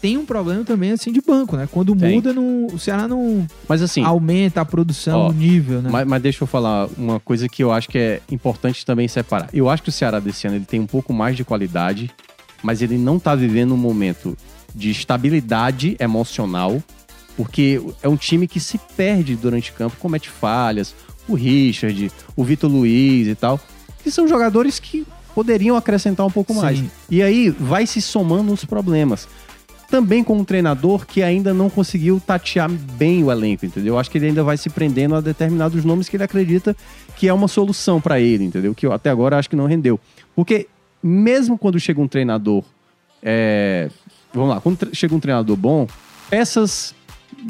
S1: tem um problema também, assim, de banco, né? Quando
S2: Tem.
S1: muda, não, o Ceará não
S2: Mas assim,
S1: aumenta a produção,
S2: Ó,
S1: o nível, né?
S2: mas, mas deixa eu falar uma coisa que eu acho que é importante também separar. Eu acho que o Ceará desse ano ele tem um pouco mais de qualidade, mas ele não tá vivendo um momento de estabilidade emocional, porque é um time que se perde durante o campo, comete falhas. O Richard, o Vitor Luiz e tal, que são jogadores que poderiam acrescentar um pouco
S1: Sim.
S2: mais. E aí vai se somando os problemas. também com um treinador que ainda não conseguiu tatear bem o elenco, entendeu? Eu acho que ele ainda vai se prendendo a determinados nomes que ele acredita que é uma solução para ele, entendeu? Que eu, até agora acho que não rendeu. Porque mesmo quando chega um treinador, é, vamos lá, quando chega um treinador bom, peças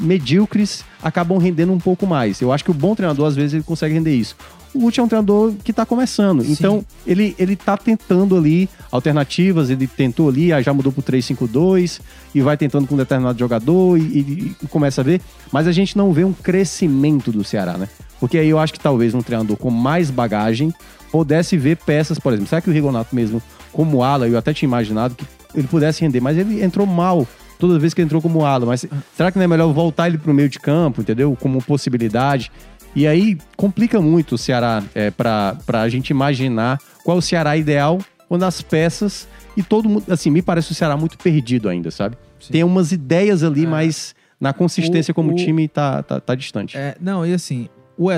S2: medíocres acabam rendendo um pouco mais. Eu acho que o bom treinador às vezes ele consegue render isso. O Lute é um treinador que está começando. Sim. Então, ele, ele tá tentando ali alternativas, ele tentou ali, já mudou pro 3-5-2 e vai tentando com um determinado jogador e, e, e, começa a ver. Mas a gente não vê um crescimento do Ceará, né? Porque aí eu acho que talvez um treinador com mais bagagem pudesse ver peças, por exemplo, será que o Rigonato mesmo, como ala, eu até tinha imaginado que ele pudesse render, mas ele entrou mal toda vez que entrou como ala. Mas será que não é melhor voltar ele pro meio de campo, entendeu? Como possibilidade. E aí complica muito o Ceará é, para a gente imaginar qual é o Ceará ideal quando as peças e todo mundo, assim, me parece o Ceará muito perdido ainda, sabe? Sim. Tem umas ideias ali, é. mas na consistência o, como o, time tá, tá, tá distante.
S1: É, não, e assim, o,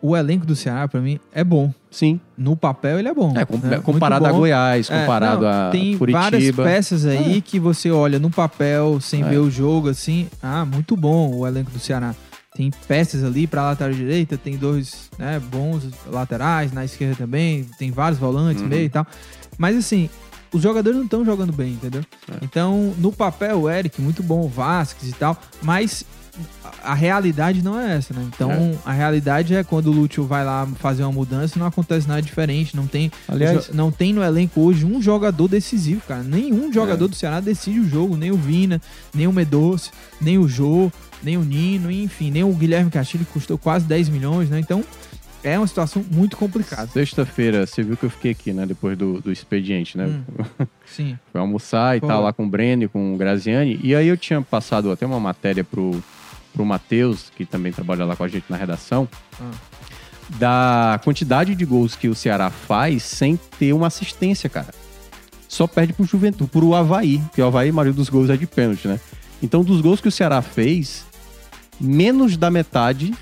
S1: o elenco do Ceará, para mim, é bom.
S2: Sim.
S1: No papel, ele é bom.
S2: É, com, né? comparado a Goiás, é, comparado é, não, a
S1: tem
S2: Curitiba.
S1: Tem várias peças aí é. que você olha no papel, sem é. ver o jogo, assim. Ah, muito bom o elenco do Ceará. Tem peças ali para lateral direita, tem dois né, bons laterais, na esquerda também, tem vários volantes uhum. meio e tal. Mas assim, os jogadores não estão jogando bem, entendeu? É. Então, no papel, o Eric, muito bom, o Vasquez e tal, mas a realidade não é essa, né? Então, é. a realidade é quando o Lúcio vai lá fazer uma mudança, não acontece nada diferente. Não tem, Aliás, não tem no elenco hoje um jogador decisivo, cara. Nenhum jogador é. do Ceará decide o jogo, nem o Vina, nem o Medoce, nem o Jô nem o Nino, enfim, nem o Guilherme Castilho, que custou quase 10 milhões, né? Então, é uma situação muito complicada.
S2: Sexta-feira, você viu que eu fiquei aqui, né? Depois do, do expediente, né? Hum,
S1: sim.
S2: Fui almoçar e tal, lá com o Breno, com o Graziani. E aí eu tinha passado até uma matéria pro, pro Matheus, que também trabalha lá com a gente na redação, ah. da quantidade de gols que o Ceará faz sem ter uma assistência, cara. Só perde pro Juventude, pro Havaí, que o Havaí, a maioria dos gols é de pênalti, né? Então, dos gols que o Ceará fez, menos da metade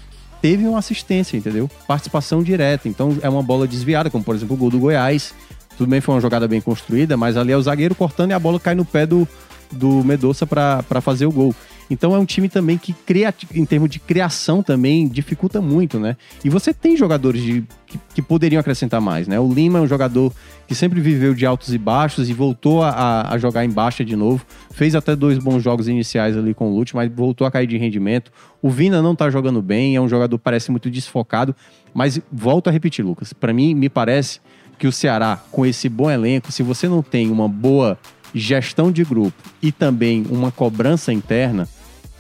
S2: teve uma assistência, entendeu? Participação direta. Então é uma bola desviada, como por exemplo o gol do Goiás. Tudo bem, foi uma jogada bem construída, mas ali é o zagueiro cortando e a bola cai no pé do, do Medoça para fazer o gol. Então é um time também que, cria, em termos de criação, também dificulta muito, né? E você tem jogadores de, que, que, poderiam acrescentar mais, né? O Lima é um jogador que sempre viveu de altos e baixos e voltou a, a jogar em baixa de novo. Fez até dois bons jogos iniciais ali com o Lute, mas voltou a cair de rendimento. O Vina não tá jogando bem, é um jogador que parece muito desfocado. Mas volto a repetir, Lucas. Para mim, me parece que o Ceará, com esse bom elenco, se você não tem uma boa gestão de grupo e também uma cobrança interna,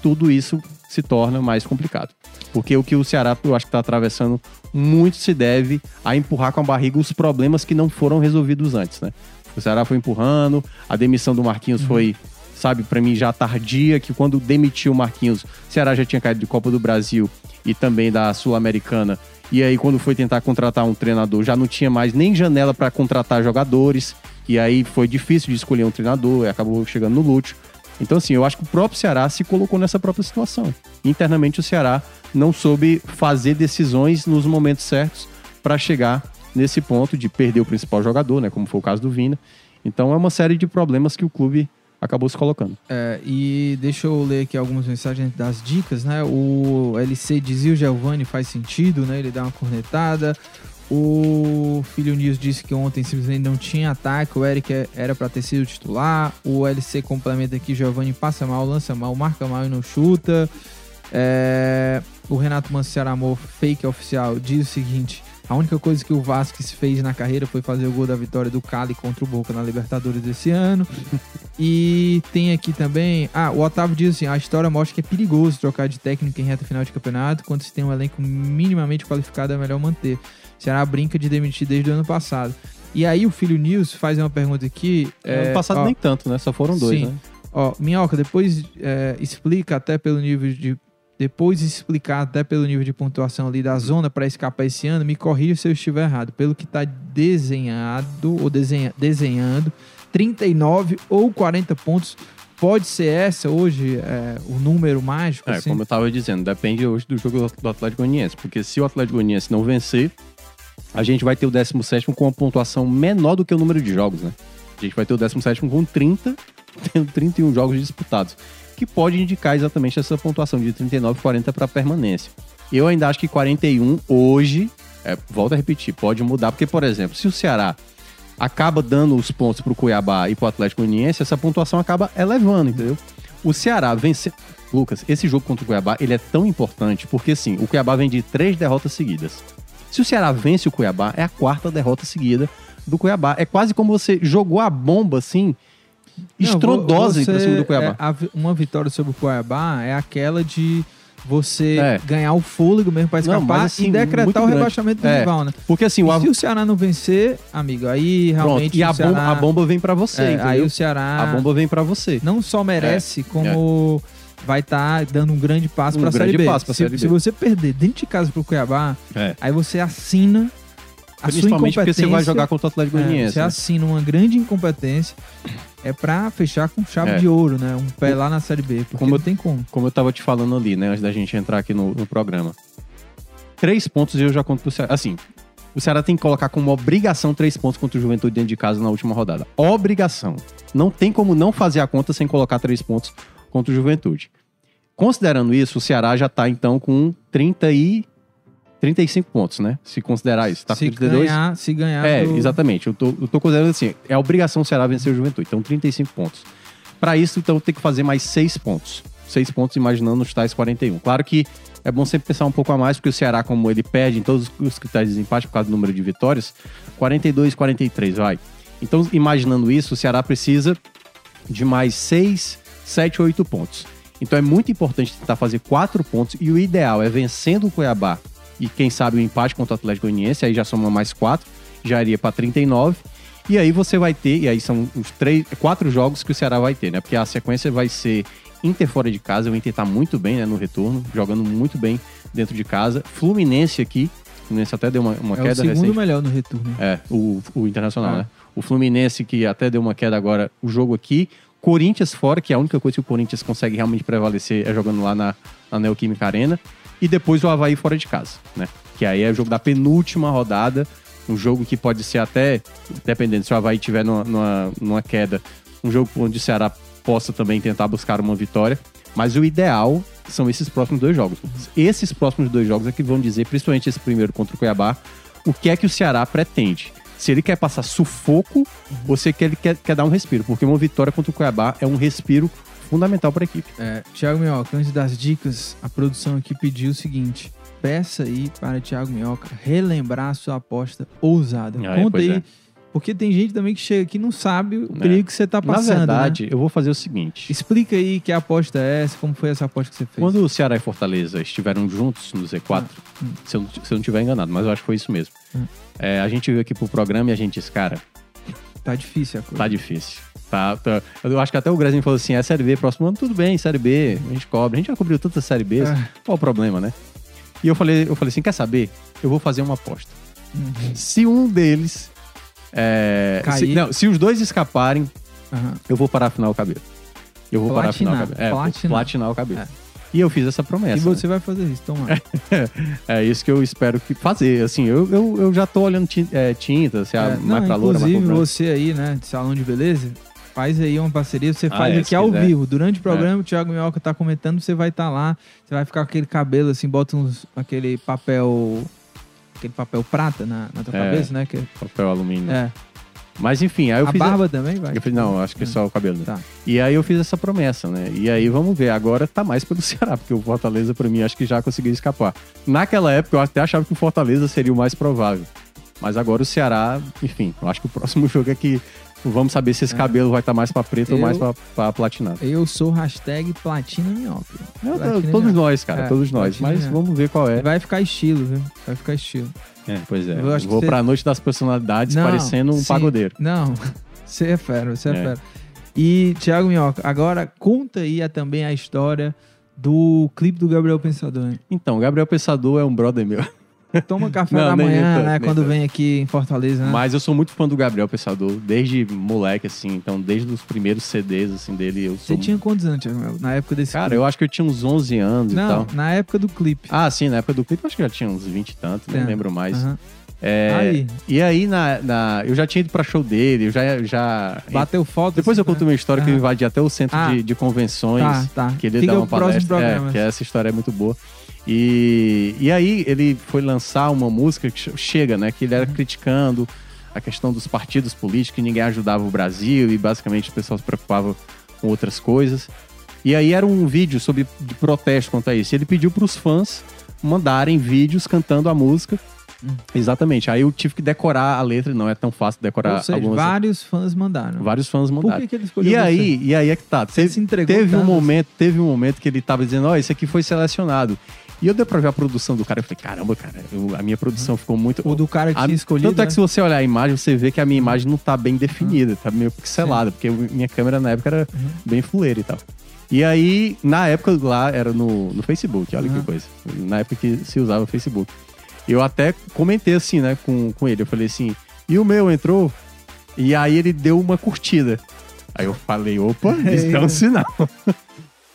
S2: tudo isso se torna mais complicado. Porque o que o Ceará, eu acho que está atravessando muito se deve a empurrar com a barriga os problemas que não foram resolvidos antes, né? O Ceará foi empurrando, a demissão do Marquinhos uhum. foi, sabe, para mim já tardia, que quando demitiu o Marquinhos, o Ceará já tinha caído de Copa do Brasil e também da Sul-Americana. E aí, quando foi tentar contratar um treinador, já não tinha mais nem janela para contratar jogadores. E aí foi difícil de escolher um treinador, e acabou chegando no Lúcio. Então, assim, eu acho que o próprio Ceará se colocou nessa própria situação. Internamente, o Ceará não soube fazer decisões nos momentos certos para chegar nesse ponto de perder o principal jogador, né? Como foi o caso do Vina. Então, é uma série de problemas que o clube acabou se colocando.
S1: É, e deixa eu ler aqui algumas mensagens das dicas, né? O LC dizia o Giovanni faz sentido, né? Ele dá uma cornetada. O Filho News disse que ontem simplesmente não tinha ataque. O Eric era para ter sido titular. O LC complementa aqui: Giovanni passa mal, lança mal, marca mal e não chuta. É... O Renato Manciar Amor, fake oficial, diz o seguinte: a única coisa que o Vasquez fez na carreira foi fazer o gol da vitória do Cali contra o Boca na Libertadores desse ano. e tem aqui também. Ah, o Otávio diz assim: a história mostra que é perigoso trocar de técnico em reta final de campeonato. Quando se tem um elenco minimamente qualificado, é melhor manter. Ceará brinca de demitir desde o ano passado. E aí o Filho News faz uma pergunta aqui.
S2: É, ano passado ó, nem tanto, né? Só foram dois, sim. né?
S1: Ó, Minhoca, depois é, explica até pelo nível de. Depois explicar até pelo nível de pontuação ali da zona para escapar esse ano, me corrija se eu estiver errado. Pelo que está desenhado ou desenha, desenhando, 39 ou 40 pontos pode ser essa hoje é, o número mágico?
S2: É,
S1: assim?
S2: como eu estava dizendo, depende hoje do jogo do Atlético Goianiense, porque se o Atlético Goianiense não vencer, a gente vai ter o 17 com uma pontuação menor do que o número de jogos, né? A gente vai ter o 17 com 30 tendo 31 jogos disputados, que pode indicar exatamente essa pontuação de 39 e 40 para permanência. Eu ainda acho que 41 hoje, é, volto a repetir, pode mudar, porque, por exemplo, se o Ceará acaba dando os pontos para o Cuiabá e para o Atlético Goianiense, essa pontuação acaba elevando, entendeu? O Ceará vence. Lucas, esse jogo contra o Cuiabá ele é tão importante porque, assim, o Cuiabá vem de três derrotas seguidas. Se o Ceará vence o Cuiabá, é a quarta derrota seguida do Cuiabá. É quase como você jogou a bomba, assim, estrondosa
S1: Não,
S2: pra cima do Cuiabá.
S1: é, a uma vitória sobre o Cuiabá é aquela de você
S2: É.
S1: ganhar o fôlego mesmo pra
S2: Não,
S1: escapar
S2: mas, assim,
S1: e decretar o
S2: grande.
S1: rebaixamento do
S2: É.
S1: rival, né?
S2: Porque, assim, o
S1: se o Ceará não vencer, amigo, aí
S2: Pronto,
S1: realmente
S2: e a
S1: Ceará,
S2: bomba, a bomba vem pra você,
S1: é, aí o Ceará
S2: A bomba vem pra você.
S1: não só merece, como vai estar dando um grande passo
S2: Um
S1: pra
S2: grande
S1: Série B.
S2: passo pra
S1: se,
S2: Série B.
S1: se você perder dentro de casa pro Cuiabá,
S2: É.
S1: aí você assina a sua
S2: Principalmente porque você vai jogar contra o Atlético
S1: É,
S2: Goianiense.
S1: você
S2: né?
S1: assina uma grande incompetência é pra fechar com chave
S2: É.
S1: de ouro, né? Um pé lá na Série B, porque
S2: Como
S1: não
S2: eu-
S1: tem como.
S2: Como eu tava te falando ali, né, antes da gente entrar aqui no, no programa. Três pontos eu já conto pro Ceará. Assim, o Ceará tem que colocar como obrigação três pontos contra o Juventude dentro de casa na última rodada. Obrigação. Não tem como não fazer a conta sem colocar três pontos contra o Juventude. Considerando isso, o Ceará já tá então com 30 e 35 pontos, né? Se considerar isso. Tá
S1: se,
S2: com 32?
S1: ganhar, se ganhar,
S2: É,
S1: do-
S2: exatamente. Eu tô, eu tô considerando assim, é a obrigação o Ceará vencer o Juventude. Então, 35 pontos. Para isso, então, tem que fazer mais 6 pontos. 6 pontos imaginando os tais 41. Claro que é bom sempre pensar um pouco a mais, porque o Ceará, como ele perde em todos os critérios de desempate por causa do número de vitórias, 42, 43, vai. Então, imaginando isso, o Ceará precisa de mais 6, 7, 8 pontos. Então é muito importante tentar fazer 4 pontos e o ideal é vencendo o Cuiabá e quem sabe o empate contra o Atlético Goianiense, aí já soma mais 4, já iria para 39. E aí você vai ter, e aí são os três, quatro jogos que o Ceará vai ter, né? Porque a sequência vai ser Inter fora de casa, o Inter tá muito bem, né, no retorno, jogando muito bem dentro de casa. Fluminense aqui, o Fluminense até deu uma, uma
S1: é o
S2: queda
S1: segundo
S2: recente.
S1: melhor no retorno.
S2: É, o, o Internacional,
S1: É.
S2: né? O Fluminense, que até deu uma queda agora, o jogo aqui. Corinthians fora, que é a única coisa que o Corinthians consegue realmente prevalecer é jogando lá na, na Neoquímica Arena. E depois o Havaí fora de casa, né? Que aí é o jogo da penúltima rodada. Um jogo que pode ser até, dependendo se o Havaí tiver numa, numa, numa queda, um jogo onde o Ceará possa também tentar buscar uma vitória. Mas o ideal são esses próximos dois jogos. Esses próximos dois jogos é que vão dizer, principalmente esse primeiro contra o Cuiabá, o que é que o Ceará pretende. Se ele quer passar sufoco ou se ele quer, quer dar um respiro. Porque uma vitória contra o Cuiabá é um respiro fundamental para a equipe.
S1: É, Thiago Minhoca, antes das dicas, a produção aqui pediu o seguinte: peça aí para Thiago Minhoca relembrar a sua aposta ousada.
S2: Ah,
S1: Conta aí,
S2: é.
S1: Porque tem gente também que chega aqui e não sabe o
S2: É.
S1: perigo que você tá
S2: Na
S1: passando.
S2: verdade,
S1: né?
S2: eu vou fazer o seguinte.
S1: Explica aí que aposta é essa, como foi essa aposta que você fez.
S2: Quando o Ceará e Fortaleza estiveram juntos no Z4,
S1: Hum.
S2: se, eu, não- se eu não estiver enganado, mas eu acho que foi isso mesmo.
S1: Hum.
S2: É, a gente veio aqui pro programa e a gente disse, cara,
S1: Tá difícil a coisa.
S2: tá difícil. Tá, tá- Eu acho que até o Grezinho falou assim: é Série B, próximo ano, tudo bem, Série B, a gente cobre. A gente já cobriu tanta Série B,
S1: É.
S2: qual o problema, né? E eu falei, eu falei assim: quer saber? Eu vou fazer uma aposta.
S1: Uhum.
S2: Se um deles. É, se, não, se os dois escaparem,
S1: Aham.
S2: eu vou parar afinar o cabelo. Eu vou parar afinar o
S1: Platinar,
S2: cabelo. É,
S1: platinar.
S2: platinar o cabelo.
S1: É.
S2: E eu fiz essa promessa.
S1: E
S2: né?
S1: você vai fazer isso, toma.
S2: É isso que eu espero que fazer. Assim, eu, eu, eu já tô olhando tin- é, tinta, se
S1: É,
S2: mais
S1: não,
S2: pra loura,
S1: inclusive,
S2: pra
S1: você aí, né, de salão de beleza, faz aí uma parceria, você
S2: Ah,
S1: faz
S2: é,
S1: aqui ao
S2: quiser.
S1: vivo. Durante o programa, o Thiago Minhoca tá comentando, você vai estar lá, você vai ficar com aquele cabelo assim, bota uns, aquele papel. Aquele papel prata na, na tua
S2: É.
S1: cabeça, né? Que,
S2: Papel alumínio.
S1: é.
S2: Mas enfim, aí eu
S1: a
S2: fiz. a-
S1: barba também vai.
S2: Eu fiz, não, acho que é só o cabelo. né?
S1: Tá.
S2: E aí eu fiz essa promessa, né? E aí vamos ver. Agora tá mais pelo Ceará, porque o Fortaleza, pra mim, acho que já conseguiu escapar. Naquela época, eu até achava que o Fortaleza seria o mais provável. Mas agora o Ceará, enfim, eu acho que o próximo jogo é que vamos saber se esse
S1: É.
S2: cabelo vai estar mais pra preto ou
S1: Eu-
S2: mais pra, pra platinado.
S1: Eu sou hashtag Platina.
S2: Eu-
S1: Platina
S2: todos nós, cara,
S1: É,
S2: todos nós. Mas vamos ver qual é.
S1: Vai ficar estilo, viu? Vai ficar estilo.
S2: É, pois é.
S1: Eu
S2: Vou
S1: você-
S2: pra noite das personalidades
S1: Não,
S2: parecendo um
S1: sim.
S2: pagodeiro.
S1: Não, você é fera, você é,
S2: É.
S1: fera. E, Thiago Minhoca, agora conta aí também a história do clipe do Gabriel Pensador. hein?
S2: Então, Gabriel Pensador é um brother meu.
S1: Toma café
S2: Não,
S1: da
S2: nem-
S1: manhã,
S2: nem
S1: né?
S2: nem
S1: Quando vem aqui em Fortaleza, né?
S2: Mas eu sou muito fã do Gabriel Pensador, desde moleque, assim. Então, desde os primeiros CDs, assim, dele, eu
S1: Você
S2: sou...
S1: tinha quantos anos, Thiago na época desse
S2: Cara,
S1: clipe?
S2: eu acho que eu tinha uns 11 anos
S1: Não,
S2: e tal.
S1: na época do clipe.
S2: Ah, sim, na época do clipe eu acho que já tinha uns 20 e tanto, nem
S1: É.
S2: lembro mais. É,
S1: Aí.
S2: E aí, na, na- eu já tinha ido pra show dele, eu já. já
S1: Bateu foto.
S2: Depois eu
S1: assim,
S2: conto uma história que eu
S1: Aham.
S2: invadi até o centro
S1: Ah.
S2: de, de convenções.
S1: Tá, tá.
S2: Que ele
S1: Fica
S2: dá uma palestra. É, que essa história é muito boa. E, e aí ele foi lançar uma música que ch- chega, né? Que ele era criticando a questão dos partidos políticos, que ninguém ajudava o Brasil e basicamente o pessoal se preocupava com outras coisas. E aí era um vídeo sobre de protesto contra isso. Ele pediu para os fãs mandarem vídeos cantando a música.
S1: Hum.
S2: Exatamente. Aí eu tive que decorar a letra, não é tão fácil decorar
S1: Ou seja,
S2: algumas.
S1: vários fãs mandaram.
S2: Vários fãs
S1: Por
S2: mandaram.
S1: que, que ele escolheu
S2: E
S1: você?
S2: aí, e aí é que tá.
S1: Você
S2: Teve,
S1: se entregou
S2: teve um momento, teve um momento que ele tava dizendo, ó, esse aqui foi selecionado. E eu dei pra ver a produção do cara, eu falei, caramba, cara, eu- a minha produção ficou muito.
S1: O do cara que
S2: a,
S1: tinha escolhido.
S2: Tanto é
S1: né?
S2: que se você olhar a imagem, você vê que a minha imagem não tá bem definida, tá meio pixelada, porque eu- minha câmera na época era
S1: Uhum.
S2: bem fuleira e tal. E aí, na época lá, era no, no Facebook, olha
S1: Uhum.
S2: que coisa. Na época que se usava o Facebook. Eu até comentei assim, né, com, com ele. Eu falei assim, e o meu entrou? E aí ele deu uma curtida. Aí eu falei, opa, isso é um sinal.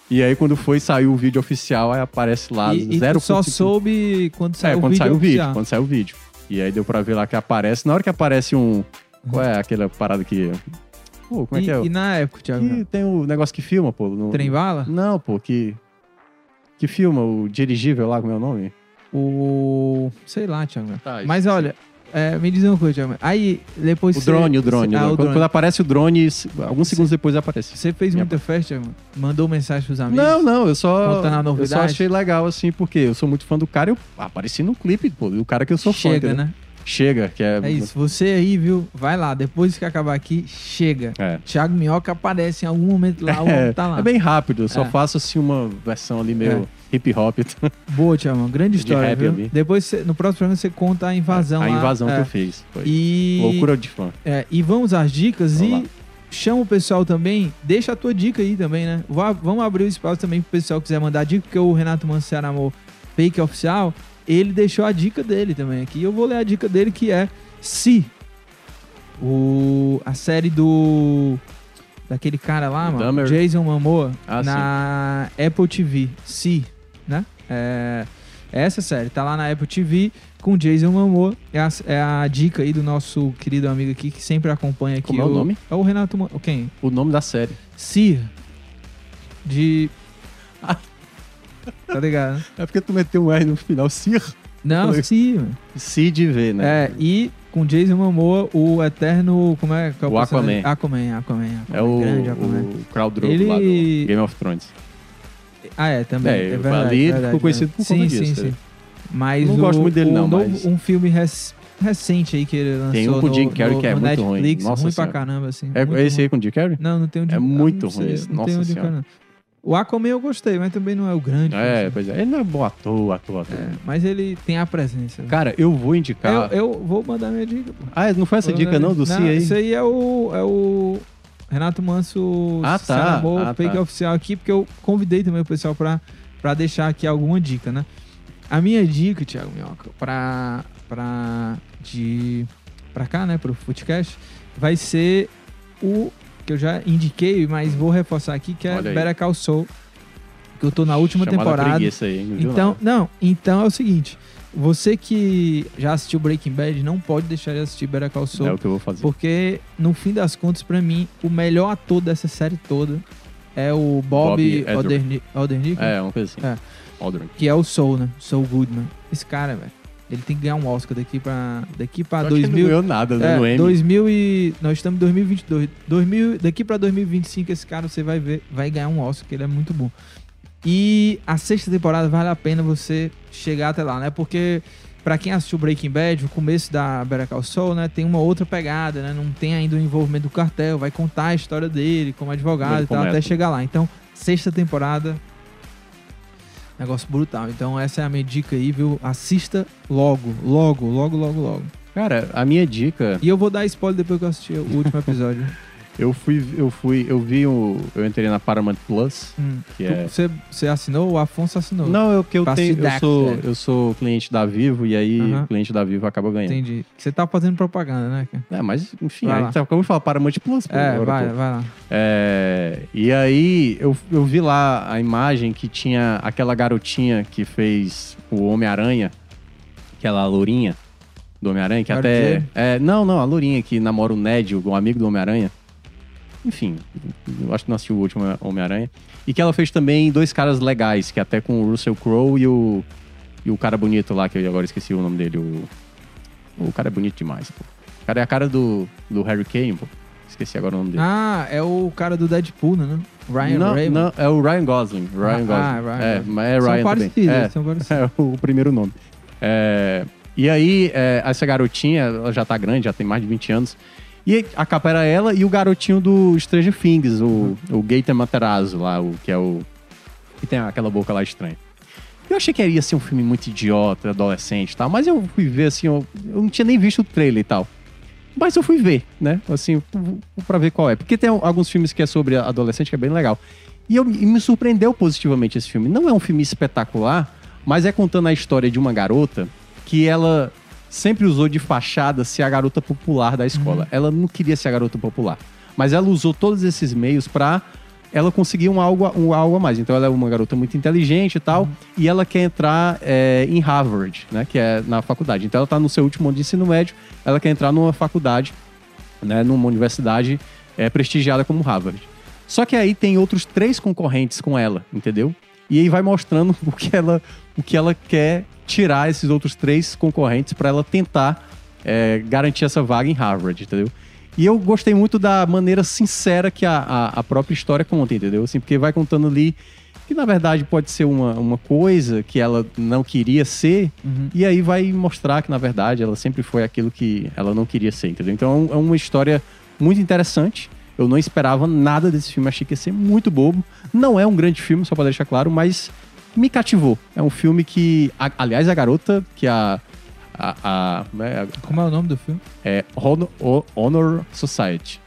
S2: E aí, quando foi, saiu o vídeo oficial, aí aparece lá
S1: E, e
S2: zero
S1: tu só soube quando
S2: É,
S1: saiu o
S2: quando
S1: vídeo
S2: saiu o vídeo, quando saiu o vídeo. E aí deu pra ver lá que aparece. Na hora que aparece um. Qual é aquela parada que. Pô, como é
S1: e,
S2: que é?
S1: e na época, Thiago?
S2: Que tem o negócio que filma, pô. No...
S1: Trem bala?
S2: Não, pô, que. Que filma o dirigível lá, como é o nome?
S1: O. Sei lá, Thiago.
S2: Tá,
S1: Mas olha, é, me diz uma coisa. Aí, depois
S2: O
S1: você-
S2: drone, o drone.
S1: Ah,
S2: o Quando,
S1: drone.
S2: quando aparece o drone, alguns segundos depois aparece.
S1: Você fez
S2: Minha
S1: muita festa, Thiago? Mandou mensagem pros amigos?
S2: Não, não, eu só.
S1: Contando a
S2: Eu só achei legal, assim, porque eu sou muito fã do cara. Eu apareci no clipe, pô, do cara que eu sou fã.
S1: Chega,
S2: entendeu?
S1: né?
S2: Chega, que é.
S1: É isso. Você aí, viu? Vai lá. Depois que acabar aqui, chega.
S2: É.
S1: Thiago Minhoca aparece em algum momento lá, o homem
S2: É,
S1: tá lá.
S2: é bem rápido, eu só
S1: É.
S2: faço assim uma versão ali meio hip hop.
S1: Boa, Thiago. Grande história,
S2: rap
S1: viu?
S2: ali.
S1: Depois, no próximo programa, você conta a invasão
S2: a
S1: lá.
S2: invasão
S1: É.
S2: que eu fiz. Foi
S1: E...
S2: loucura de fã.
S1: É, e vamos às dicas
S2: Vamos
S1: e chama o pessoal também, deixa a tua dica aí também, né? Vá- vamos abrir o espaço também pro pessoal que quiser mandar dica, porque o Renato Manciara Amor, fake oficial, ele deixou a dica dele também aqui. Eu vou ler a dica dele que é Si. O, a série do. Daquele cara lá,
S2: O
S1: mano.
S2: Dahmer.
S1: Jason Momoa.
S2: Ah,
S1: na Apple TV. Si, né? É, essa série tá lá na Apple TV com Jason Momoa. É a, é a dica aí do nosso querido amigo aqui que sempre acompanha aqui.
S2: Como é o nome?
S1: É o Renato. Ma- Quem?
S2: O nome da série.
S1: Sir. De. tá ligado? né?
S2: É porque tu meteu um R no final, Sir.
S1: Não,
S2: Foi.
S1: Sir. mano.
S2: Cid V, né?
S1: É, e com Jason Momoa, o eterno. Como é que é
S2: O
S1: personagem?
S2: Aquaman.
S1: Aquaman, Aquaman.
S2: É o,
S1: grande Aquaman.
S2: o Khal Drogo
S1: Ele-
S2: lá do Game of Thrones.
S1: Ah, é, também.
S2: É,
S1: É, verdade,
S2: ali ele
S1: verdade,
S2: ficou conhecido
S1: verdade.
S2: por conta
S1: sim,
S2: disso,
S1: Sim,
S2: é.
S1: sim. Mas
S2: não
S1: o,
S2: gosto muito dele, não,
S1: novo-
S2: mas-
S1: um filme rec- recente aí que ele lançou
S2: Tem um com o Jim Carrey que é muito ruim.
S1: Netflix,
S2: Nossa
S1: ruim
S2: Senhora.
S1: pra caramba, assim.
S2: É,
S1: muito
S2: é esse
S1: ruim.
S2: aí com o Jim Carrey?
S1: Não, não tem o Jim
S2: É muito ruim esse,
S1: Não tem
S2: nossa
S1: o Jim
S2: Senhora.
S1: O Aquaman eu gostei, mas também não é o grande.
S2: É,
S1: assim.
S2: pois é. Ele não é bom ator, ator, ator.
S1: É, mas ele tem a presença.
S2: Cara, eu vou indicar.
S1: eu, eu vou mandar minha dica. Pô.
S2: Ah, não foi essa
S1: Vou
S2: dica não do Si aí?
S1: Isso aí é o, é o Renato Manso
S2: Ah, tá.
S1: Saramô,
S2: Ah,
S1: fake
S2: tá.
S1: oficial aqui, porque eu convidei também o pessoal pra, pra deixar aqui alguma dica, né? A minha dica, Thiago Minhoca, pra, pra, de, pra cá, né, pro Footcast, vai ser o que eu já indiquei, mas vou reforçar aqui, que é. Better Call Saul, que eu tô na última
S2: Chamada
S1: temporada.
S2: Aí,
S1: Então,
S2: nada.
S1: não, então é o seguinte, você que já assistiu Breaking Bad, não pode deixar de assistir Better Call Saul,
S2: É o que eu vou fazer.
S1: porque no fim das contas, pra mim, o melhor ator dessa série toda é o Bob,
S2: Bob
S1: Odenkirk,
S2: É, uma coisa assim.
S1: É.
S2: Aldrin.
S1: que é o Soul, né? Soul Goodman. Esse cara, velho, ele tem que ganhar um Oscar daqui pra, daqui pra
S2: Só que ele não
S1: 2000...
S2: ganhou nada né,
S1: É,
S2: no M.
S1: 2000 e... Nós estamos em 2022. 2000, daqui pra 2025, esse cara você vai ver, vai ganhar um Oscar, que ele é muito bom. E a sexta temporada vale a pena você chegar até lá, né? Porque pra quem assistiu Breaking Bad, o começo da Better Call Saul, né, tem uma outra pegada, né? Não tem ainda o envolvimento do cartel, vai contar a história dele como advogado
S2: Ele
S1: e tal,
S2: começa.
S1: até chegar lá. Então, sexta temporada, negócio brutal. Então, essa é a minha dica aí, viu? Assista logo, logo, logo, logo, logo.
S2: Cara, a minha dica,
S1: E eu vou dar spoiler depois que eu assistir o último episódio.
S2: Eu fui, eu fui, eu vi o. Eu entrei na Paramount Plus,
S1: Hum.
S2: que é.
S1: Você, você assinou? O Afonso assinou.
S2: Não, eu que eu tenho. Eu sou,
S1: é.
S2: eu sou cliente da Vivo e aí
S1: Aham.
S2: o cliente da Vivo acaba ganhando.
S1: Entendi. Você tá fazendo propaganda, né?
S2: É, mas enfim,
S1: Vai
S2: a
S1: lá.
S2: gente tá- acabou de falar Paramount Plus.
S1: É,
S2: agora,
S1: vai,
S2: pô.
S1: vai lá.
S2: É, e aí eu, eu vi lá a imagem que tinha aquela garotinha que fez o Homem-Aranha, aquela lourinha. do Homem-Aranha, que
S1: Mary
S2: até. É, não, não, a Lourinha que namora o Ned, um amigo do Homem-Aranha. Enfim, eu acho que não assistiu o último Homem-Aranha. E que ela fez também dois caras legais, que é até com o Russell Crowe e o. E o cara bonito lá, que eu agora esqueci o nome dele. O, o cara é bonito demais, pô. O cara é a cara do, do Harry Kane, pô. Esqueci agora o nome dele.
S1: Ah, é o cara do Deadpool, né? Ryan
S2: não, não, é o Ryan Gosling. Ryan
S1: Ah,
S2: Gosling.
S1: ah, Ryan
S2: é,
S1: Gosling.
S2: mas é
S1: São
S2: Ryan
S1: parecidos,
S2: também. É,
S1: são parecidos.
S2: é o primeiro nome. É, e aí, é, essa garotinha, ela já tá grande, já tem mais de 20 anos. E a capa era ela e o garotinho do Stranger Things, o, o Gator Materazzo lá, o, que é o... Que tem aquela boca lá estranha. Eu achei que ia ser um filme muito idiota, adolescente e tal, mas eu fui ver, assim, eu, eu não tinha nem visto o trailer e tal. Mas eu fui ver, né? Assim, pra ver qual é. Porque tem alguns filmes que é sobre adolescente que é bem legal. E, eu, e me surpreendeu positivamente esse filme. Não é um filme espetacular, mas é contando a história de uma garota que ela sempre usou de fachada ser a garota popular da escola. Ela não queria ser a garota popular. Mas ela usou todos esses meios pra ela conseguir um algo, um algo a mais. Então ela é uma garota muito inteligente e tal, e ela quer entrar é, em Harvard, né, que é na faculdade. Então ela tá no seu último ano de ensino médio, ela quer entrar numa faculdade, né, numa universidade é, prestigiada como Harvard. Só que aí tem outros três concorrentes com ela, entendeu? E aí vai mostrando o que ela, o que ela quer tirar esses outros três concorrentes para ela tentar é, garantir essa vaga em Harvard, entendeu? E eu gostei muito da maneira sincera que a, a, a, própria história conta, entendeu? Assim, porque vai contando ali que na verdade pode ser uma, uma coisa que ela não queria ser,
S1: Uhum.
S2: e aí vai mostrar que na verdade ela sempre foi aquilo que ela não queria ser, entendeu? Então é uma história muito interessante. Eu não esperava nada desse filme, achei que ia ser muito bobo. Não é um grande filme, só pra deixar claro, mas me cativou. É um filme que, a- aliás, a garota, que a. a, a, né,
S1: Como é o nome do filme?
S2: é Honor, Honor Society.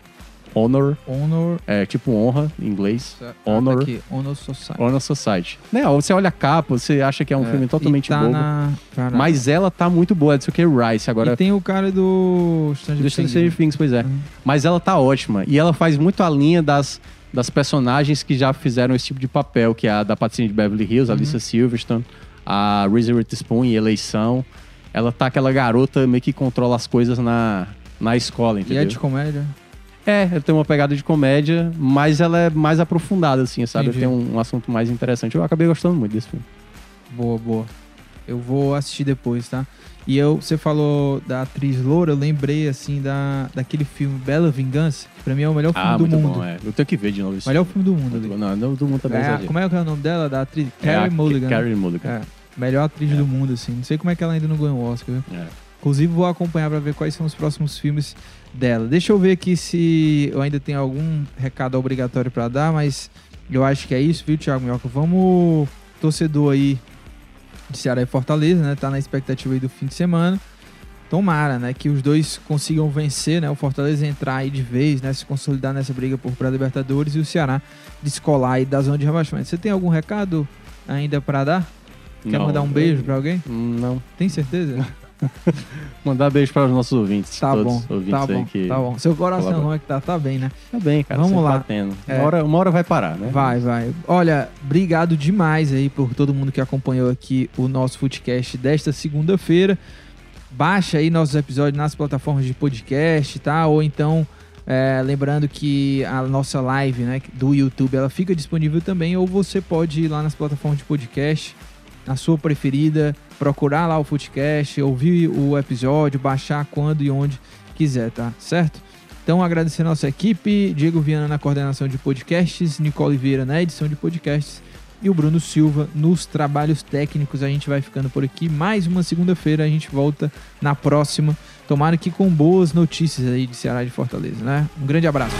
S2: Honor,
S1: Honor.
S2: é tipo honra em inglês. Honor.
S1: Ah, tá aqui, Honor Society.
S2: Honor Society. Né, você olha a capa, você acha que é um filme totalmente
S1: e tá
S2: bobo.
S1: Na...
S2: Mas ela tá muito boa, sei o que, Rice. Agora,
S1: E tem o cara do Stranger
S2: do
S1: Things.
S2: Stranger Things, pois é.
S1: Uhum.
S2: Mas ela tá ótima. E ela faz muito a linha das, das personagens que já fizeram esse tipo de papel, que é a da Patricinha de Beverly Hills, a
S1: Uhum.
S2: Alicia Silverstone, a Reese Witherspoon em Eleição. Ela tá aquela garota meio que controla as coisas na, na escola,
S1: E
S2: entendeu?
S1: é de comédia.
S2: É, tem uma pegada de comédia, mas ela é mais aprofundada, assim, sabe?
S1: Entendi.
S2: Tem um, um assunto mais interessante. Eu acabei gostando muito desse filme.
S1: Boa, boa. Eu vou assistir depois, tá? E eu, você falou da atriz loura, eu lembrei, assim, da, daquele filme Bela Vingança, que pra mim é o melhor filme
S2: Ah,
S1: do
S2: muito
S1: mundo.
S2: bom, é. Eu tenho que ver de novo isso.
S1: Melhor filme do mundo
S2: Muito
S1: ali.
S2: Não, não, do mundo também
S1: É, como é que é o nome dela? Da atriz?
S2: É
S1: Carrie Mulligan. né?
S2: Carrie Mulligan.
S1: É, melhor atriz do mundo, assim. Não sei como é que ela ainda não ganhou o Oscar, viu?
S2: É.
S1: Inclusive, vou acompanhar pra ver quais são os próximos filmes dela. Deixa eu ver aqui se eu ainda tenho algum recado obrigatório pra dar, mas eu acho que é isso, viu, Thiago Minhoca? Vamos, torcedor aí de Ceará e Fortaleza, né? Tá na expectativa aí do fim de semana. Tomara, né? Que os dois consigam vencer, né? O Fortaleza entrar aí de vez, né? Se consolidar nessa briga por pré-libertadores e o Ceará descolar aí da zona de rebaixamento. Você tem algum recado ainda pra dar? Quer
S2: Não,
S1: mandar um beijo pra alguém?
S2: Não.
S1: Tem certeza?
S2: Mandar beijo para os nossos ouvintes.
S1: Tá bom,
S2: ouvintes
S1: tá bom,
S2: que...
S1: tá bom. Seu coração é que tá? Tá bem, né?
S2: Tá bem, cara.
S1: Vamos
S2: sempre
S1: lá.
S2: Batendo.
S1: É.
S2: Uma, hora, uma hora vai parar, né?
S1: Vai, vai. Olha, obrigado demais aí por todo mundo que acompanhou aqui o nosso Footcast desta segunda-feira. Baixa aí nossos episódios nas plataformas de podcast, tá? Ou então, é, lembrando que a nossa live né, do YouTube ela fica disponível também, ou você pode ir lá nas plataformas de podcast, na sua preferida, procurar lá o Footcast, ouvir o episódio, baixar quando e onde quiser, tá? Certo? Então, agradecer a nossa equipe, Diego Viana na coordenação de podcasts, Nicole Vieira na edição de podcasts e o Bruno Silva nos trabalhos técnicos. A gente vai ficando por aqui. Mais uma segunda-feira, a gente volta na próxima. Tomara que com boas notícias aí de Ceará e de Fortaleza, né? Um grande abraço.